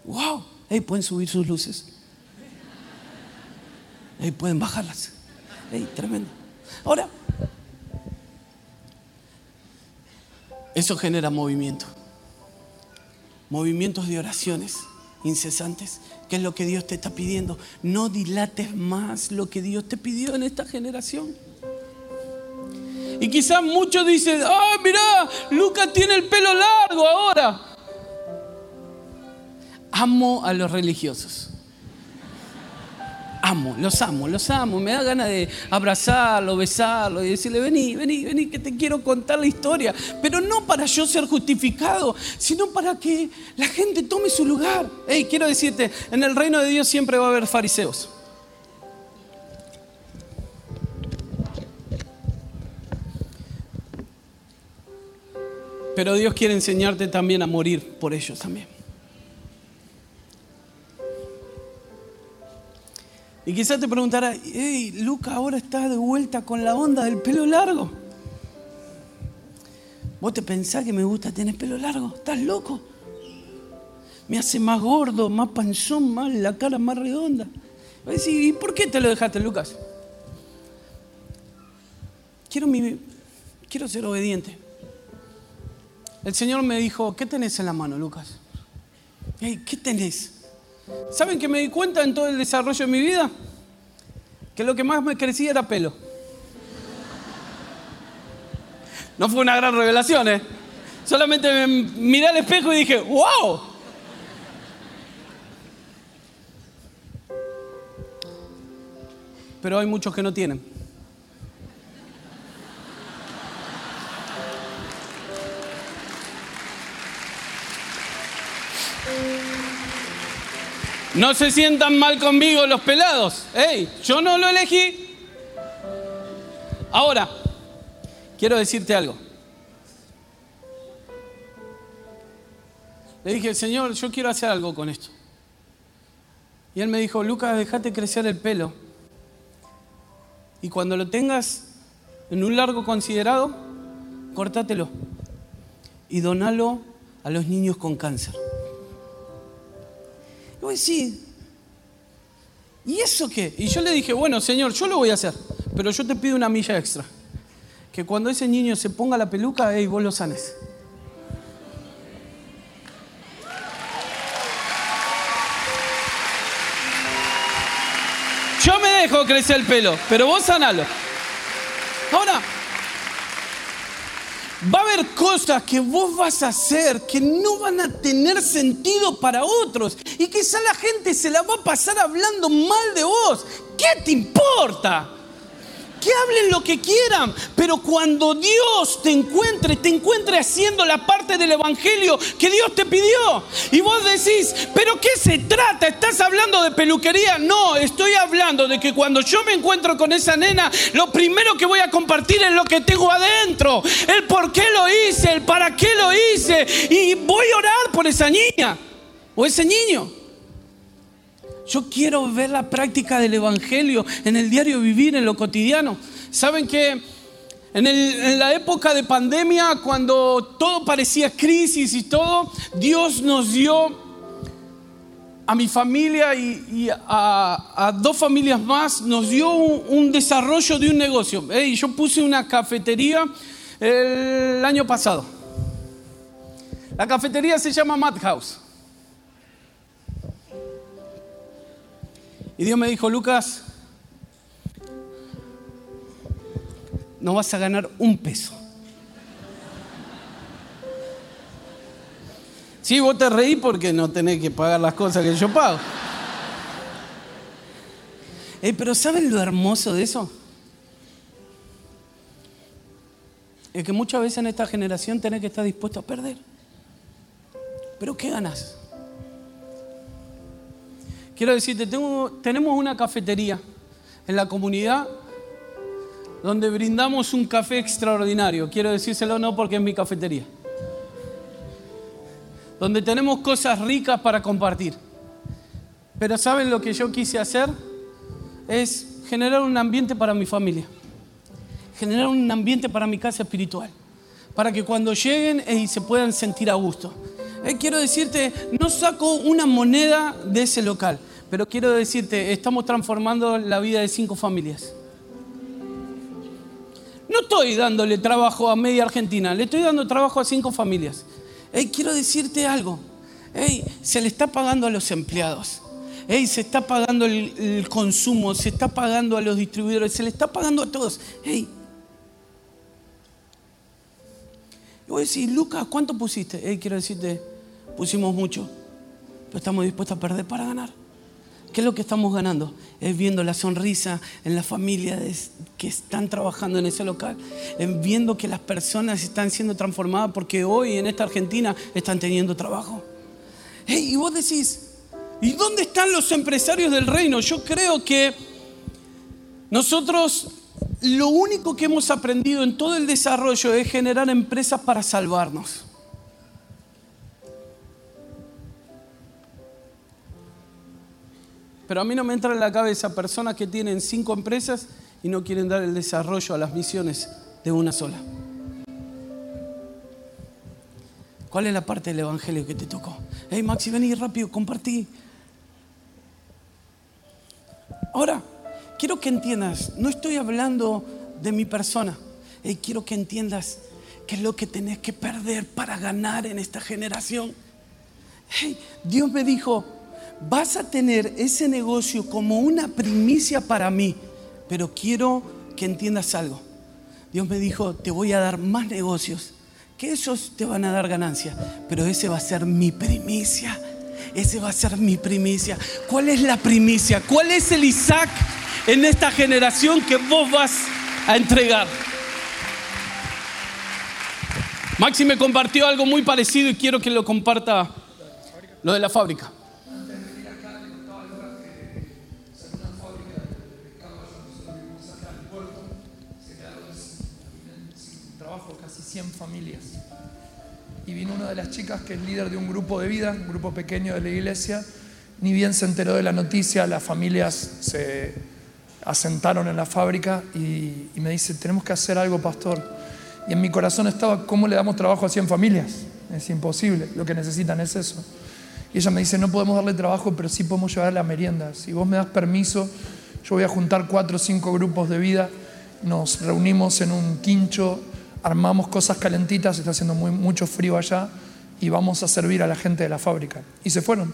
¡Wow! Hey, pueden subir sus luces. Ahí pueden bajarlas. Ey, tremendo. Ahora, eso genera movimiento. Movimientos de oraciones incesantes. ¿Qué es lo que Dios te está pidiendo? No dilates más lo que Dios te pidió en esta generación. Y quizás muchos dicen, ah, mira, Lucas tiene el pelo largo ahora. amo a los religiosos. Amo, los amo, los amo. Me da ganas de abrazarlo, besarlo y decirle, vení, vení, vení, que te quiero contar la historia. Pero no para yo ser justificado, sino para que la gente tome su lugar. Hey, quiero decirte, en el reino de Dios siempre va a haber fariseos. Pero Dios quiere enseñarte también a morir por ellos también. Y quizás te preguntará, hey, Luca ahora está de vuelta con la onda del pelo largo. ¿Vos te pensás que me gusta tener pelo largo? ¿Estás loco? Me hace más gordo, más panzón, más la cara más redonda. ¿y por qué te lo dejaste, Lucas? Quiero, mi, quiero ser obediente. El Señor me dijo, ¿qué tenés en la mano, Lucas? ¿Qué tenés? ¿Saben que me di cuenta en todo el desarrollo de mi vida? Que lo que más me crecía era pelo. No fue una gran revelación, ¿eh? Solamente me miré al espejo y dije, ¡wow! Pero hay muchos que no tienen. No se sientan mal conmigo los pelados. ¡Ey! Yo no lo elegí. Ahora, quiero decirte algo. Le dije, Señor, yo quiero hacer algo con esto. Y él me dijo, Lucas, déjate crecer el pelo. Y cuando lo tengas en un largo considerado, cortátelo y donalo a los niños con cáncer. Y voy sí. ¿y eso qué? Y yo le dije, bueno, Señor, yo lo voy a hacer, pero yo te pido una milla extra. Que cuando ese niño se ponga la peluca, hey, vos lo sanes. Yo me dejo crecer el pelo, pero vos sanalo. Ahora, Va a haber cosas que vos vas a hacer que no van a tener sentido para otros y quizá la gente se la va a pasar hablando mal de vos. ¿Qué te importa? Que hablen lo que quieran, pero cuando Dios te encuentre, te encuentre haciendo la parte del Evangelio que Dios te pidió. Y vos decís, pero ¿qué se trata? ¿Estás hablando de peluquería? No, estoy hablando de que cuando yo me encuentro con esa nena, lo primero que voy a compartir es lo que tengo adentro, el por qué lo hice, el para qué lo hice. Y voy a orar por esa niña o ese niño. Yo quiero ver la práctica del Evangelio en el diario vivir, en lo cotidiano. ¿Saben que en, la época de pandemia, cuando todo parecía crisis y todo, Dios nos dio a mi familia y, a, dos familias más, nos dio un, desarrollo de un negocio. yo puse una cafetería el año pasado. La cafetería se llama Madhouse. Y Dios me dijo, Lucas, no vas a ganar un peso. Sí, vos te reí porque no tenés que pagar las cosas que yo pago. pero ¿saben lo hermoso de eso? Es que muchas veces en esta generación tenés que estar dispuesto a perder. Pero ¿qué ganas? Quiero decirte, tenemos una cafetería en la comunidad donde brindamos un café extraordinario. Quiero decírselo no porque es mi cafetería. Donde tenemos cosas ricas para compartir. Pero ¿saben lo que yo quise hacer? Es generar un ambiente para mi familia. Generar un ambiente para mi casa espiritual. Para que cuando lleguen y se puedan sentir a gusto. Eh, quiero decirte, no saco una moneda de ese local. Pero quiero decirte, estamos transformando la vida de cinco familias. No estoy dándole trabajo a media Argentina, le estoy dando trabajo a cinco familias. quiero decirte algo. se le está pagando a los empleados. se está pagando el, consumo, se está pagando a los distribuidores, se le está pagando a todos. Hey. Y voy a decir, Lucas, ¿cuánto pusiste? quiero decirte, pusimos mucho. pero estamos dispuestos a perder para ganar. ¿Qué es lo que estamos ganando? Es viendo la sonrisa en las familias que están trabajando en ese local, es viendo que las personas están siendo transformadas porque hoy en esta Argentina están teniendo trabajo. y vos decís, ¿y dónde están los empresarios del reino? Yo creo que nosotros lo único que hemos aprendido en todo el desarrollo es generar empresas para salvarnos. Pero a mí no me entra en la cabeza personas que tienen cinco empresas y no quieren dar el desarrollo a las misiones de una sola. ¿Cuál es la parte del Evangelio que te tocó? Hey Maxi, vení rápido, compartí. Ahora, quiero que entiendas, no estoy hablando de mi persona. Hey, quiero que entiendas qué es lo que tenés que perder para ganar en esta generación. Hey, Dios me dijo, vas a tener ese negocio como una primicia para mí, pero quiero que entiendas algo. Dios me dijo, te voy a dar más negocios, que esos te van a dar ganancia, pero ese va a ser mi primicia. Ese va a ser mi primicia. ¿Cuál es la primicia? ¿Cuál es el Isaac en esta generación que vos vas a entregar? Maxi me compartió algo muy parecido y quiero que lo comparta lo de la fábrica. Familias. Y vino una de las chicas que es líder de un grupo de vida, un grupo pequeño de la iglesia. Ni bien se enteró de la noticia, las familias se asentaron en la fábrica y, me dice, tenemos que hacer algo, pastor. Y en mi corazón estaba, ¿cómo le damos trabajo a 100 familias? Es imposible, lo que necesitan es eso. Y ella me dice, no podemos darle trabajo, pero sí podemos llevarle a merienda. Si vos me das permiso, yo voy a juntar cuatro o cinco grupos de vida, nos reunimos en un quincho armamos cosas calentitas, está haciendo muy, mucho frío allá, y vamos a servir a la gente de la fábrica. Y se fueron.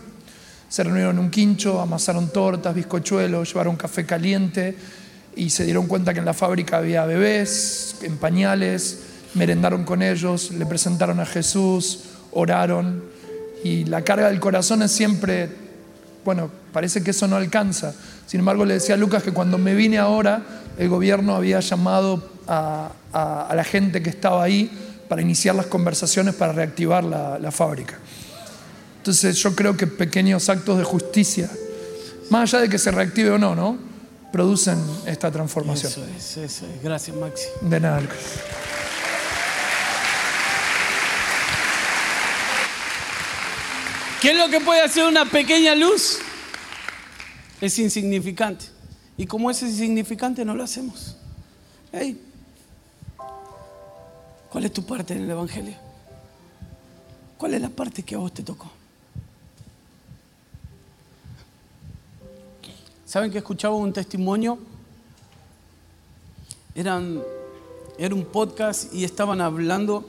Se reunieron en un quincho, amasaron tortas, bizcochuelos, llevaron café caliente y se dieron cuenta que en la fábrica había bebés en pañales, merendaron con ellos, le presentaron a Jesús, oraron y la carga del corazón es siempre, bueno, parece que eso no alcanza. Sin embargo, le decía a Lucas que cuando me vine ahora, el gobierno había llamado a, la gente que estaba ahí para iniciar las conversaciones para reactivar la, fábrica. Entonces yo creo que pequeños actos de justicia, más allá de que se reactive o no, ¿no? producen esta transformación. Eso es, eso es. Gracias, Maxi. De nada, ¿Qué es lo que puede hacer una pequeña luz? Es insignificante. Y como es insignificante, no lo hacemos. Hey, ¿Cuál es tu parte en el Evangelio? ¿Cuál es la parte que a vos te tocó? ¿Saben que escuchaba un testimonio? Era un podcast y estaban hablando,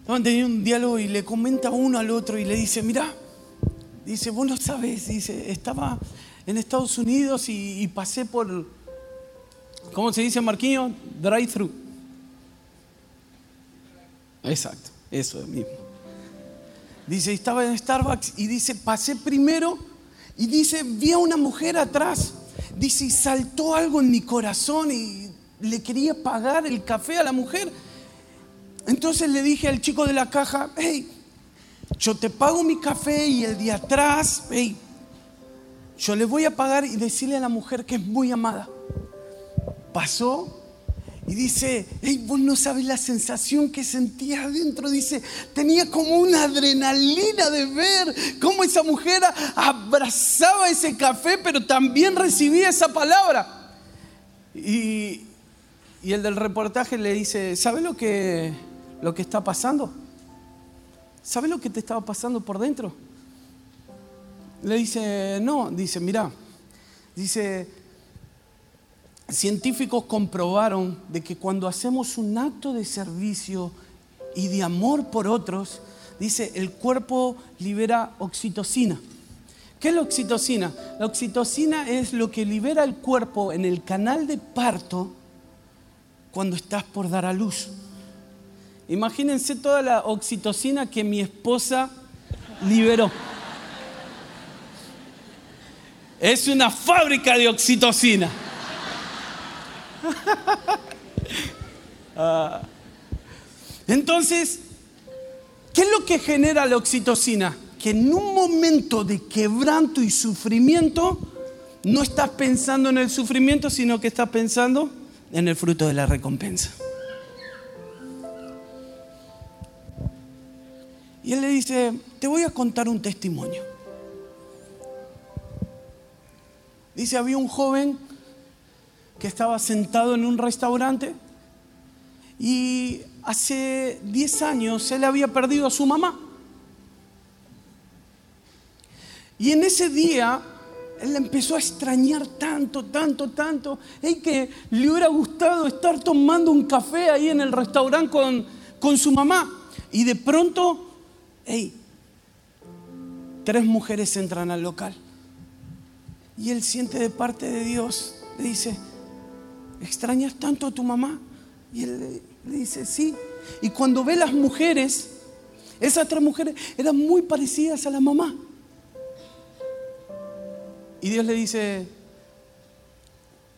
estaban teniendo un diálogo y le comenta uno al otro y le dice, mira, dice, vos no sabes, dice, estaba en Estados Unidos y, y pasé por, ¿cómo se dice Marquinhos? Drive-thru. Exacto, eso mismo. Dice, estaba en Starbucks y dice, pasé primero y dice, vi a una mujer atrás. Dice, y saltó algo en mi corazón y le quería pagar el café a la mujer. Entonces le dije al chico de la caja, hey, yo te pago mi café y el de atrás, hey, yo le voy a pagar y decirle a la mujer que es muy amada. Pasó y dice, hey, vos no sabes la sensación que sentía adentro. Dice, tenía como una adrenalina de ver cómo esa mujer abrazaba ese café, pero también recibía esa palabra. Y, y el del reportaje le dice, ¿sabe lo que, lo que está pasando? ¿Sabe lo que te estaba pasando por dentro? Le dice, no, dice, mira, dice, científicos comprobaron de que cuando hacemos un acto de servicio y de amor por otros, dice, el cuerpo libera oxitocina. ¿Qué es la oxitocina? La oxitocina es lo que libera el cuerpo en el canal de parto cuando estás por dar a luz. Imagínense toda la oxitocina que mi esposa liberó. Es una fábrica de oxitocina. [laughs] Ah. Entonces, ¿qué es lo que genera la oxitocina? Que en un momento de quebranto y sufrimiento, no estás pensando en el sufrimiento, sino que estás pensando en el fruto de la recompensa. Y él le dice, te voy a contar un testimonio. Dice, había un joven que estaba sentado en un restaurante y hace 10 años él había perdido a su mamá. Y en ese día él empezó a extrañar tanto, tanto, tanto, y que le hubiera gustado estar tomando un café ahí en el restaurante con, con su mamá. Y de pronto, tres mujeres entran al local. Y él siente de parte de Dios, le dice, ¿extrañas tanto a tu mamá? Y él le, dice, sí. Y cuando ve las mujeres, esas tres mujeres eran muy parecidas a la mamá. Y Dios le dice,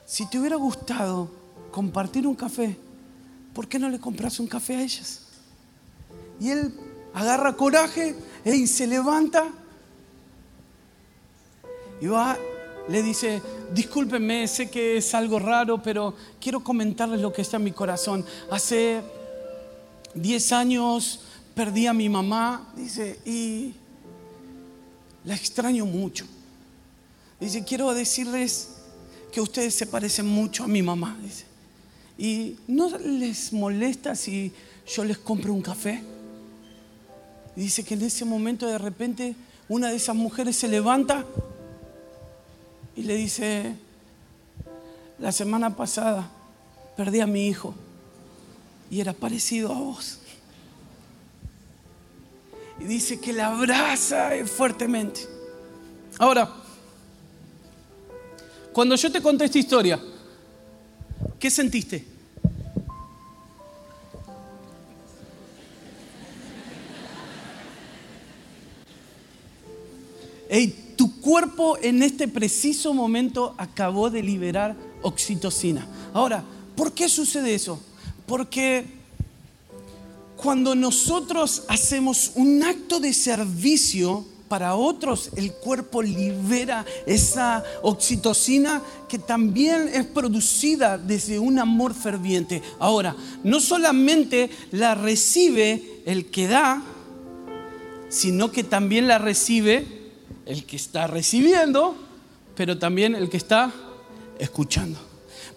si te hubiera gustado compartir un café, ¿por qué no le compras un café a ellas? Y él agarra coraje y se levanta y va le dice, discúlpenme, sé que es algo raro, pero quiero comentarles lo que está en mi corazón. Hace 10 años perdí a mi mamá, dice, y la extraño mucho. Dice, quiero decirles que ustedes se parecen mucho a mi mamá, dice. ¿Y no les molesta si yo les compro un café? dice que en ese momento de repente una de esas mujeres se levanta y le dice, la semana pasada perdí a mi hijo y era parecido a vos. Y dice que la abraza fuertemente. Ahora, cuando yo te conté esta historia, ¿qué sentiste? Hey, tu cuerpo en este preciso momento acabó de liberar oxitocina. Ahora, ¿por qué sucede eso? Porque cuando nosotros hacemos un acto de servicio para otros, el cuerpo libera esa oxitocina que también es producida desde un amor ferviente. Ahora, no solamente la recibe el que da, sino que también la recibe el que está recibiendo, pero también el que está escuchando.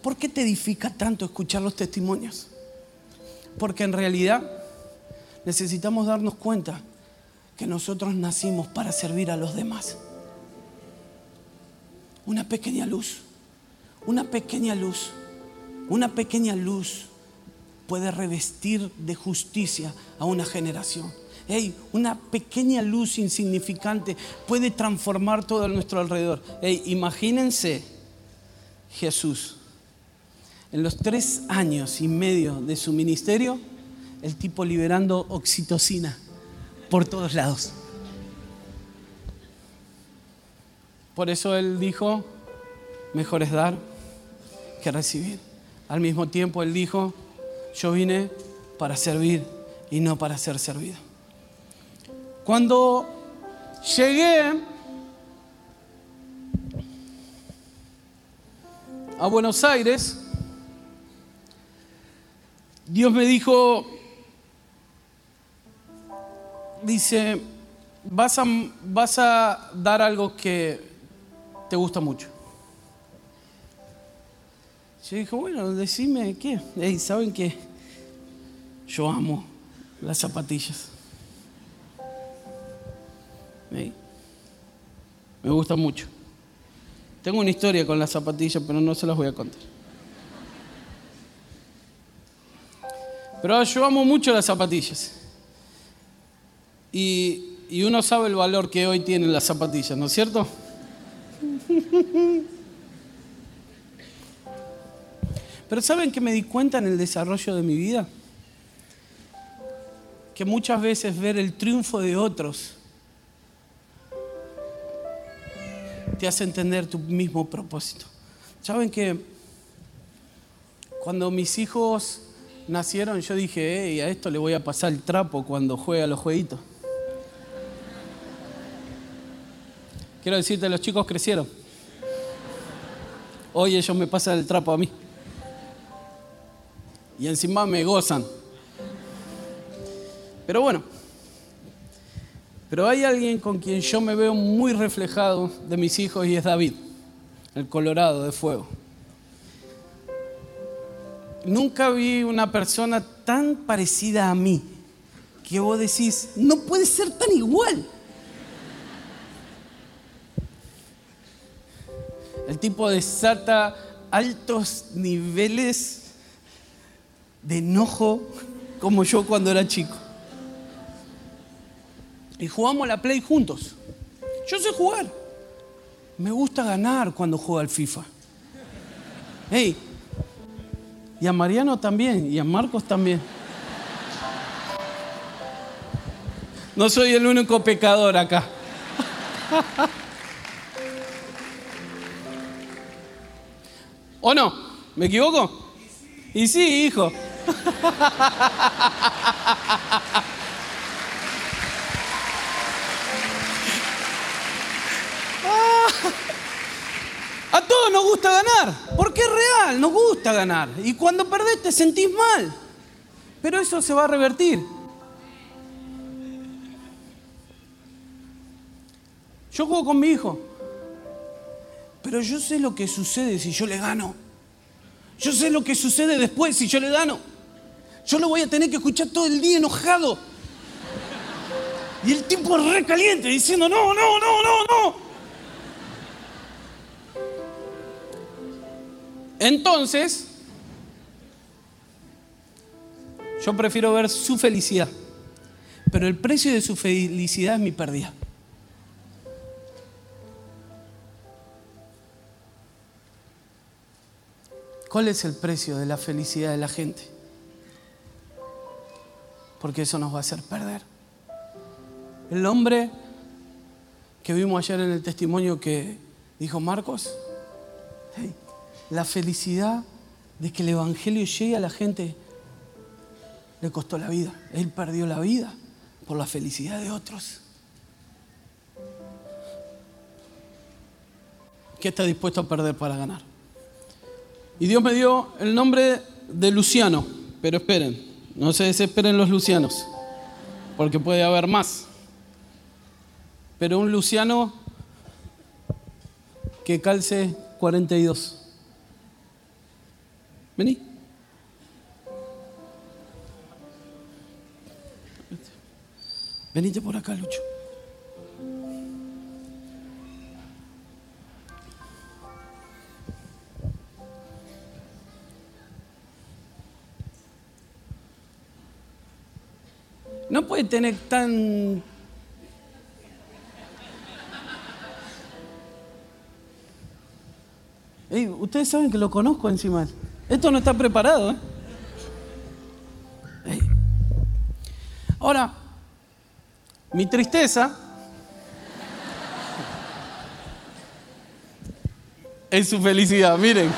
¿Por qué te edifica tanto escuchar los testimonios? Porque en realidad necesitamos darnos cuenta que nosotros nacimos para servir a los demás. Una pequeña luz, una pequeña luz, una pequeña luz puede revestir de justicia a una generación una pequeña luz insignificante puede transformar todo a nuestro alrededor. imagínense Jesús. En los tres años y medio de su ministerio, el tipo liberando oxitocina por todos lados. Por eso él dijo, mejor es dar que recibir. Al mismo tiempo él dijo, yo vine para servir y no para ser servido. Cuando llegué a Buenos Aires, Dios me dijo, dice, vas a, vas a dar algo que te gusta mucho. Yo dije, bueno, decime qué. ¿Saben qué? Yo amo las zapatillas. Me gusta mucho. Tengo una historia con las zapatillas, pero no se las voy a contar. Pero yo amo mucho las zapatillas. Y, y uno sabe el valor que hoy tienen las zapatillas, ¿no es cierto? Pero ¿saben que me di cuenta en el desarrollo de mi vida? Que muchas veces ver el triunfo de otros te hace entender tu mismo propósito. ¿Saben que cuando mis hijos nacieron yo dije, hey, a esto le voy a pasar el trapo cuando juega los jueguitos? Quiero decirte, los chicos crecieron. Hoy ellos me pasan el trapo a mí. Y encima me gozan. Pero bueno, pero hay alguien con quien yo me veo muy reflejado de mis hijos y es David, el Colorado de Fuego. Nunca vi una persona tan parecida a mí que vos decís, no puede ser tan igual. El tipo desata altos niveles de enojo como yo cuando era chico. Y jugamos la Play juntos. Yo sé jugar. Me gusta ganar cuando juego al FIFA. Hey, y a Mariano también, y a Marcos también. No soy el único pecador acá. [laughs] ¿O no? ¿Me equivoco? Y sí, hijo. [laughs] A todos nos gusta ganar, porque es real, nos gusta ganar. Y cuando perdés te sentís mal. Pero eso se va a revertir. Yo juego con mi hijo, pero yo sé lo que sucede si yo le gano. Yo sé lo que sucede después si yo le gano. Yo lo voy a tener que escuchar todo el día enojado. Y el tipo recaliente diciendo, no, no, no, no, no. Entonces, yo prefiero ver su felicidad, pero el precio de su felicidad es mi pérdida. ¿Cuál es el precio de la felicidad de la gente? Porque eso nos va a hacer perder. El hombre que vimos ayer en el testimonio que dijo Marcos, la felicidad de que el Evangelio llegue a la gente le costó la vida. Él perdió la vida por la felicidad de otros. ¿Qué está dispuesto a perder para ganar? Y Dios me dio el nombre de Luciano, pero esperen, no se desesperen los lucianos, porque puede haber más. Pero un luciano que calce 42. Vení. Venite por acá, Lucho. No puede tener tan... ustedes saben que lo conozco encima. Esto no está preparado. ¿eh? Ahora, mi tristeza es su felicidad, miren.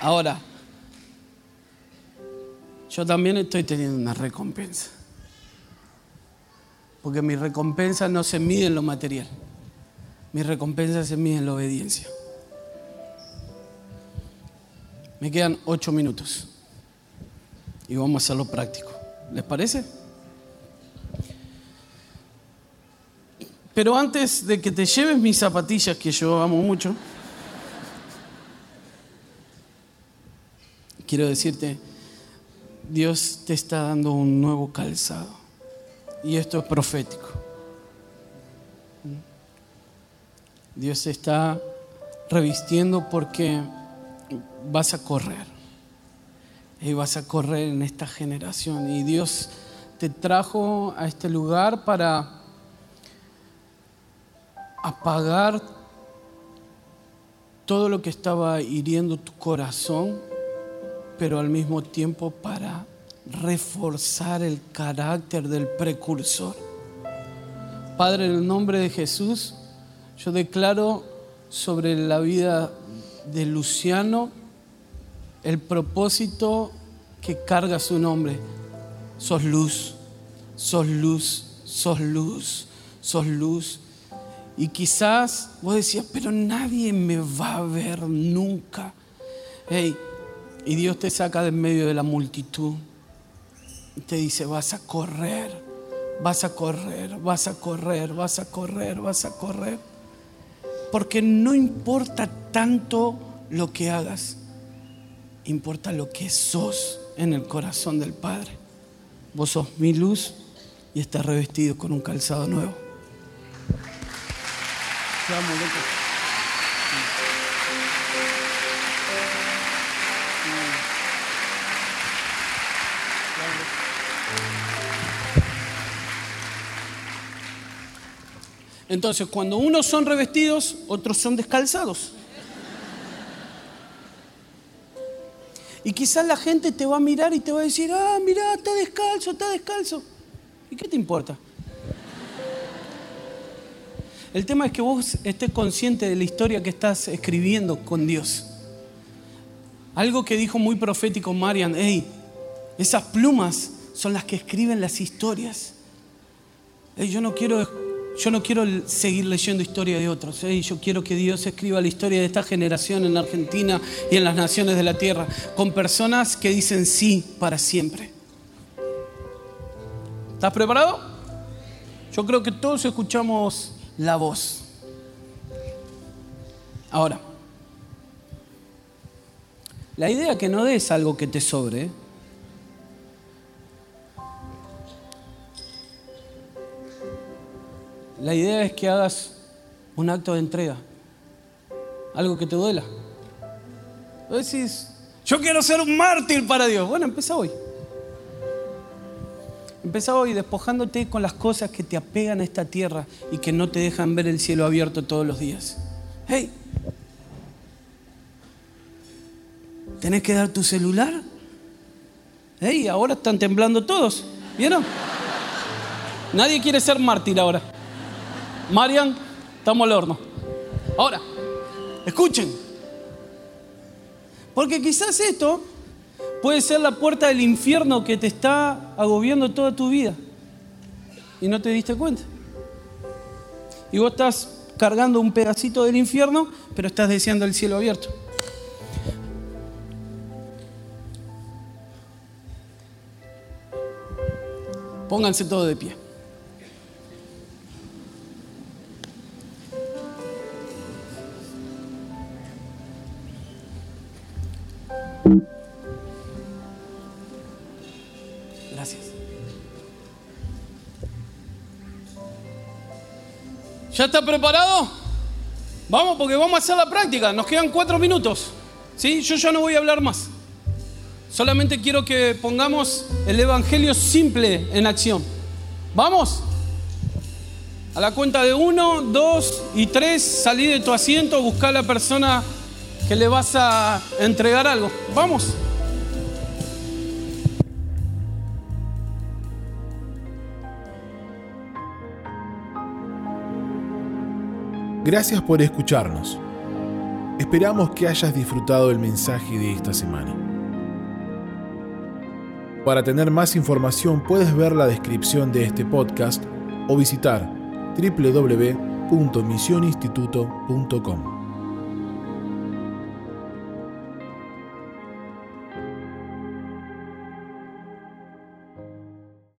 Ahora, yo también estoy teniendo una recompensa. Porque mi recompensa no se mide en lo material. Mi recompensa se mide en la obediencia. Me quedan ocho minutos. Y vamos a hacerlo práctico. ¿Les parece? Pero antes de que te lleves mis zapatillas, que yo amo mucho, quiero decirte Dios te está dando un nuevo calzado. Y esto es profético. Dios te está revistiendo porque vas a correr. Y vas a correr en esta generación. Y Dios te trajo a este lugar para apagar todo lo que estaba hiriendo tu corazón, pero al mismo tiempo para reforzar el carácter del precursor. Padre, en el nombre de Jesús, yo declaro sobre la vida de Luciano el propósito que carga su nombre. Sos luz, sos luz, sos luz, sos luz. Y quizás vos decías, pero nadie me va a ver nunca. Hey, y Dios te saca de en medio de la multitud y te dice, vas a correr, vas a correr, vas a correr, vas a correr, vas a correr. Porque no importa tanto lo que hagas, importa lo que sos en el corazón del Padre. Vos sos mi luz y estás revestido con un calzado nuevo. Entonces, cuando unos son revestidos, otros son descalzados. Y quizás la gente te va a mirar y te va a decir, ah, mira, está descalzo, está descalzo. ¿Y qué te importa? El tema es que vos estés consciente de la historia que estás escribiendo con Dios. Algo que dijo muy profético Marian, hey, esas plumas son las que escriben las historias. yo no quiero yo no quiero seguir leyendo historia de otros. ¿eh? Yo quiero que Dios escriba la historia de esta generación en Argentina y en las naciones de la tierra, con personas que dicen sí para siempre. ¿Estás preparado? Yo creo que todos escuchamos la voz. Ahora, la idea que no des algo que te sobre, La idea es que hagas un acto de entrega, algo que te duela. Vos decís, yo quiero ser un mártir para Dios. Bueno, empieza hoy. Empieza hoy despojándote con las cosas que te apegan a esta tierra y que no te dejan ver el cielo abierto todos los días. Hey, ¿tenés que dar tu celular? Hey, ahora están temblando todos. ¿Vieron? Nadie quiere ser mártir ahora. Marian, estamos al horno. Ahora, escuchen. Porque quizás esto puede ser la puerta del infierno que te está agobiando toda tu vida. Y no te diste cuenta. Y vos estás cargando un pedacito del infierno, pero estás deseando el cielo abierto. Pónganse todo de pie. ¿Ya está preparado? Vamos, porque vamos a hacer la práctica. Nos quedan cuatro minutos. ¿Sí? Yo ya no voy a hablar más. Solamente quiero que pongamos el Evangelio simple en acción. ¿Vamos? A la cuenta de uno, dos y tres, salí de tu asiento, busca a la persona que le vas a entregar algo. Vamos. Gracias por escucharnos. Esperamos que hayas disfrutado el mensaje de esta semana. Para tener más información puedes ver la descripción de este podcast o visitar www.misioninstituto.com.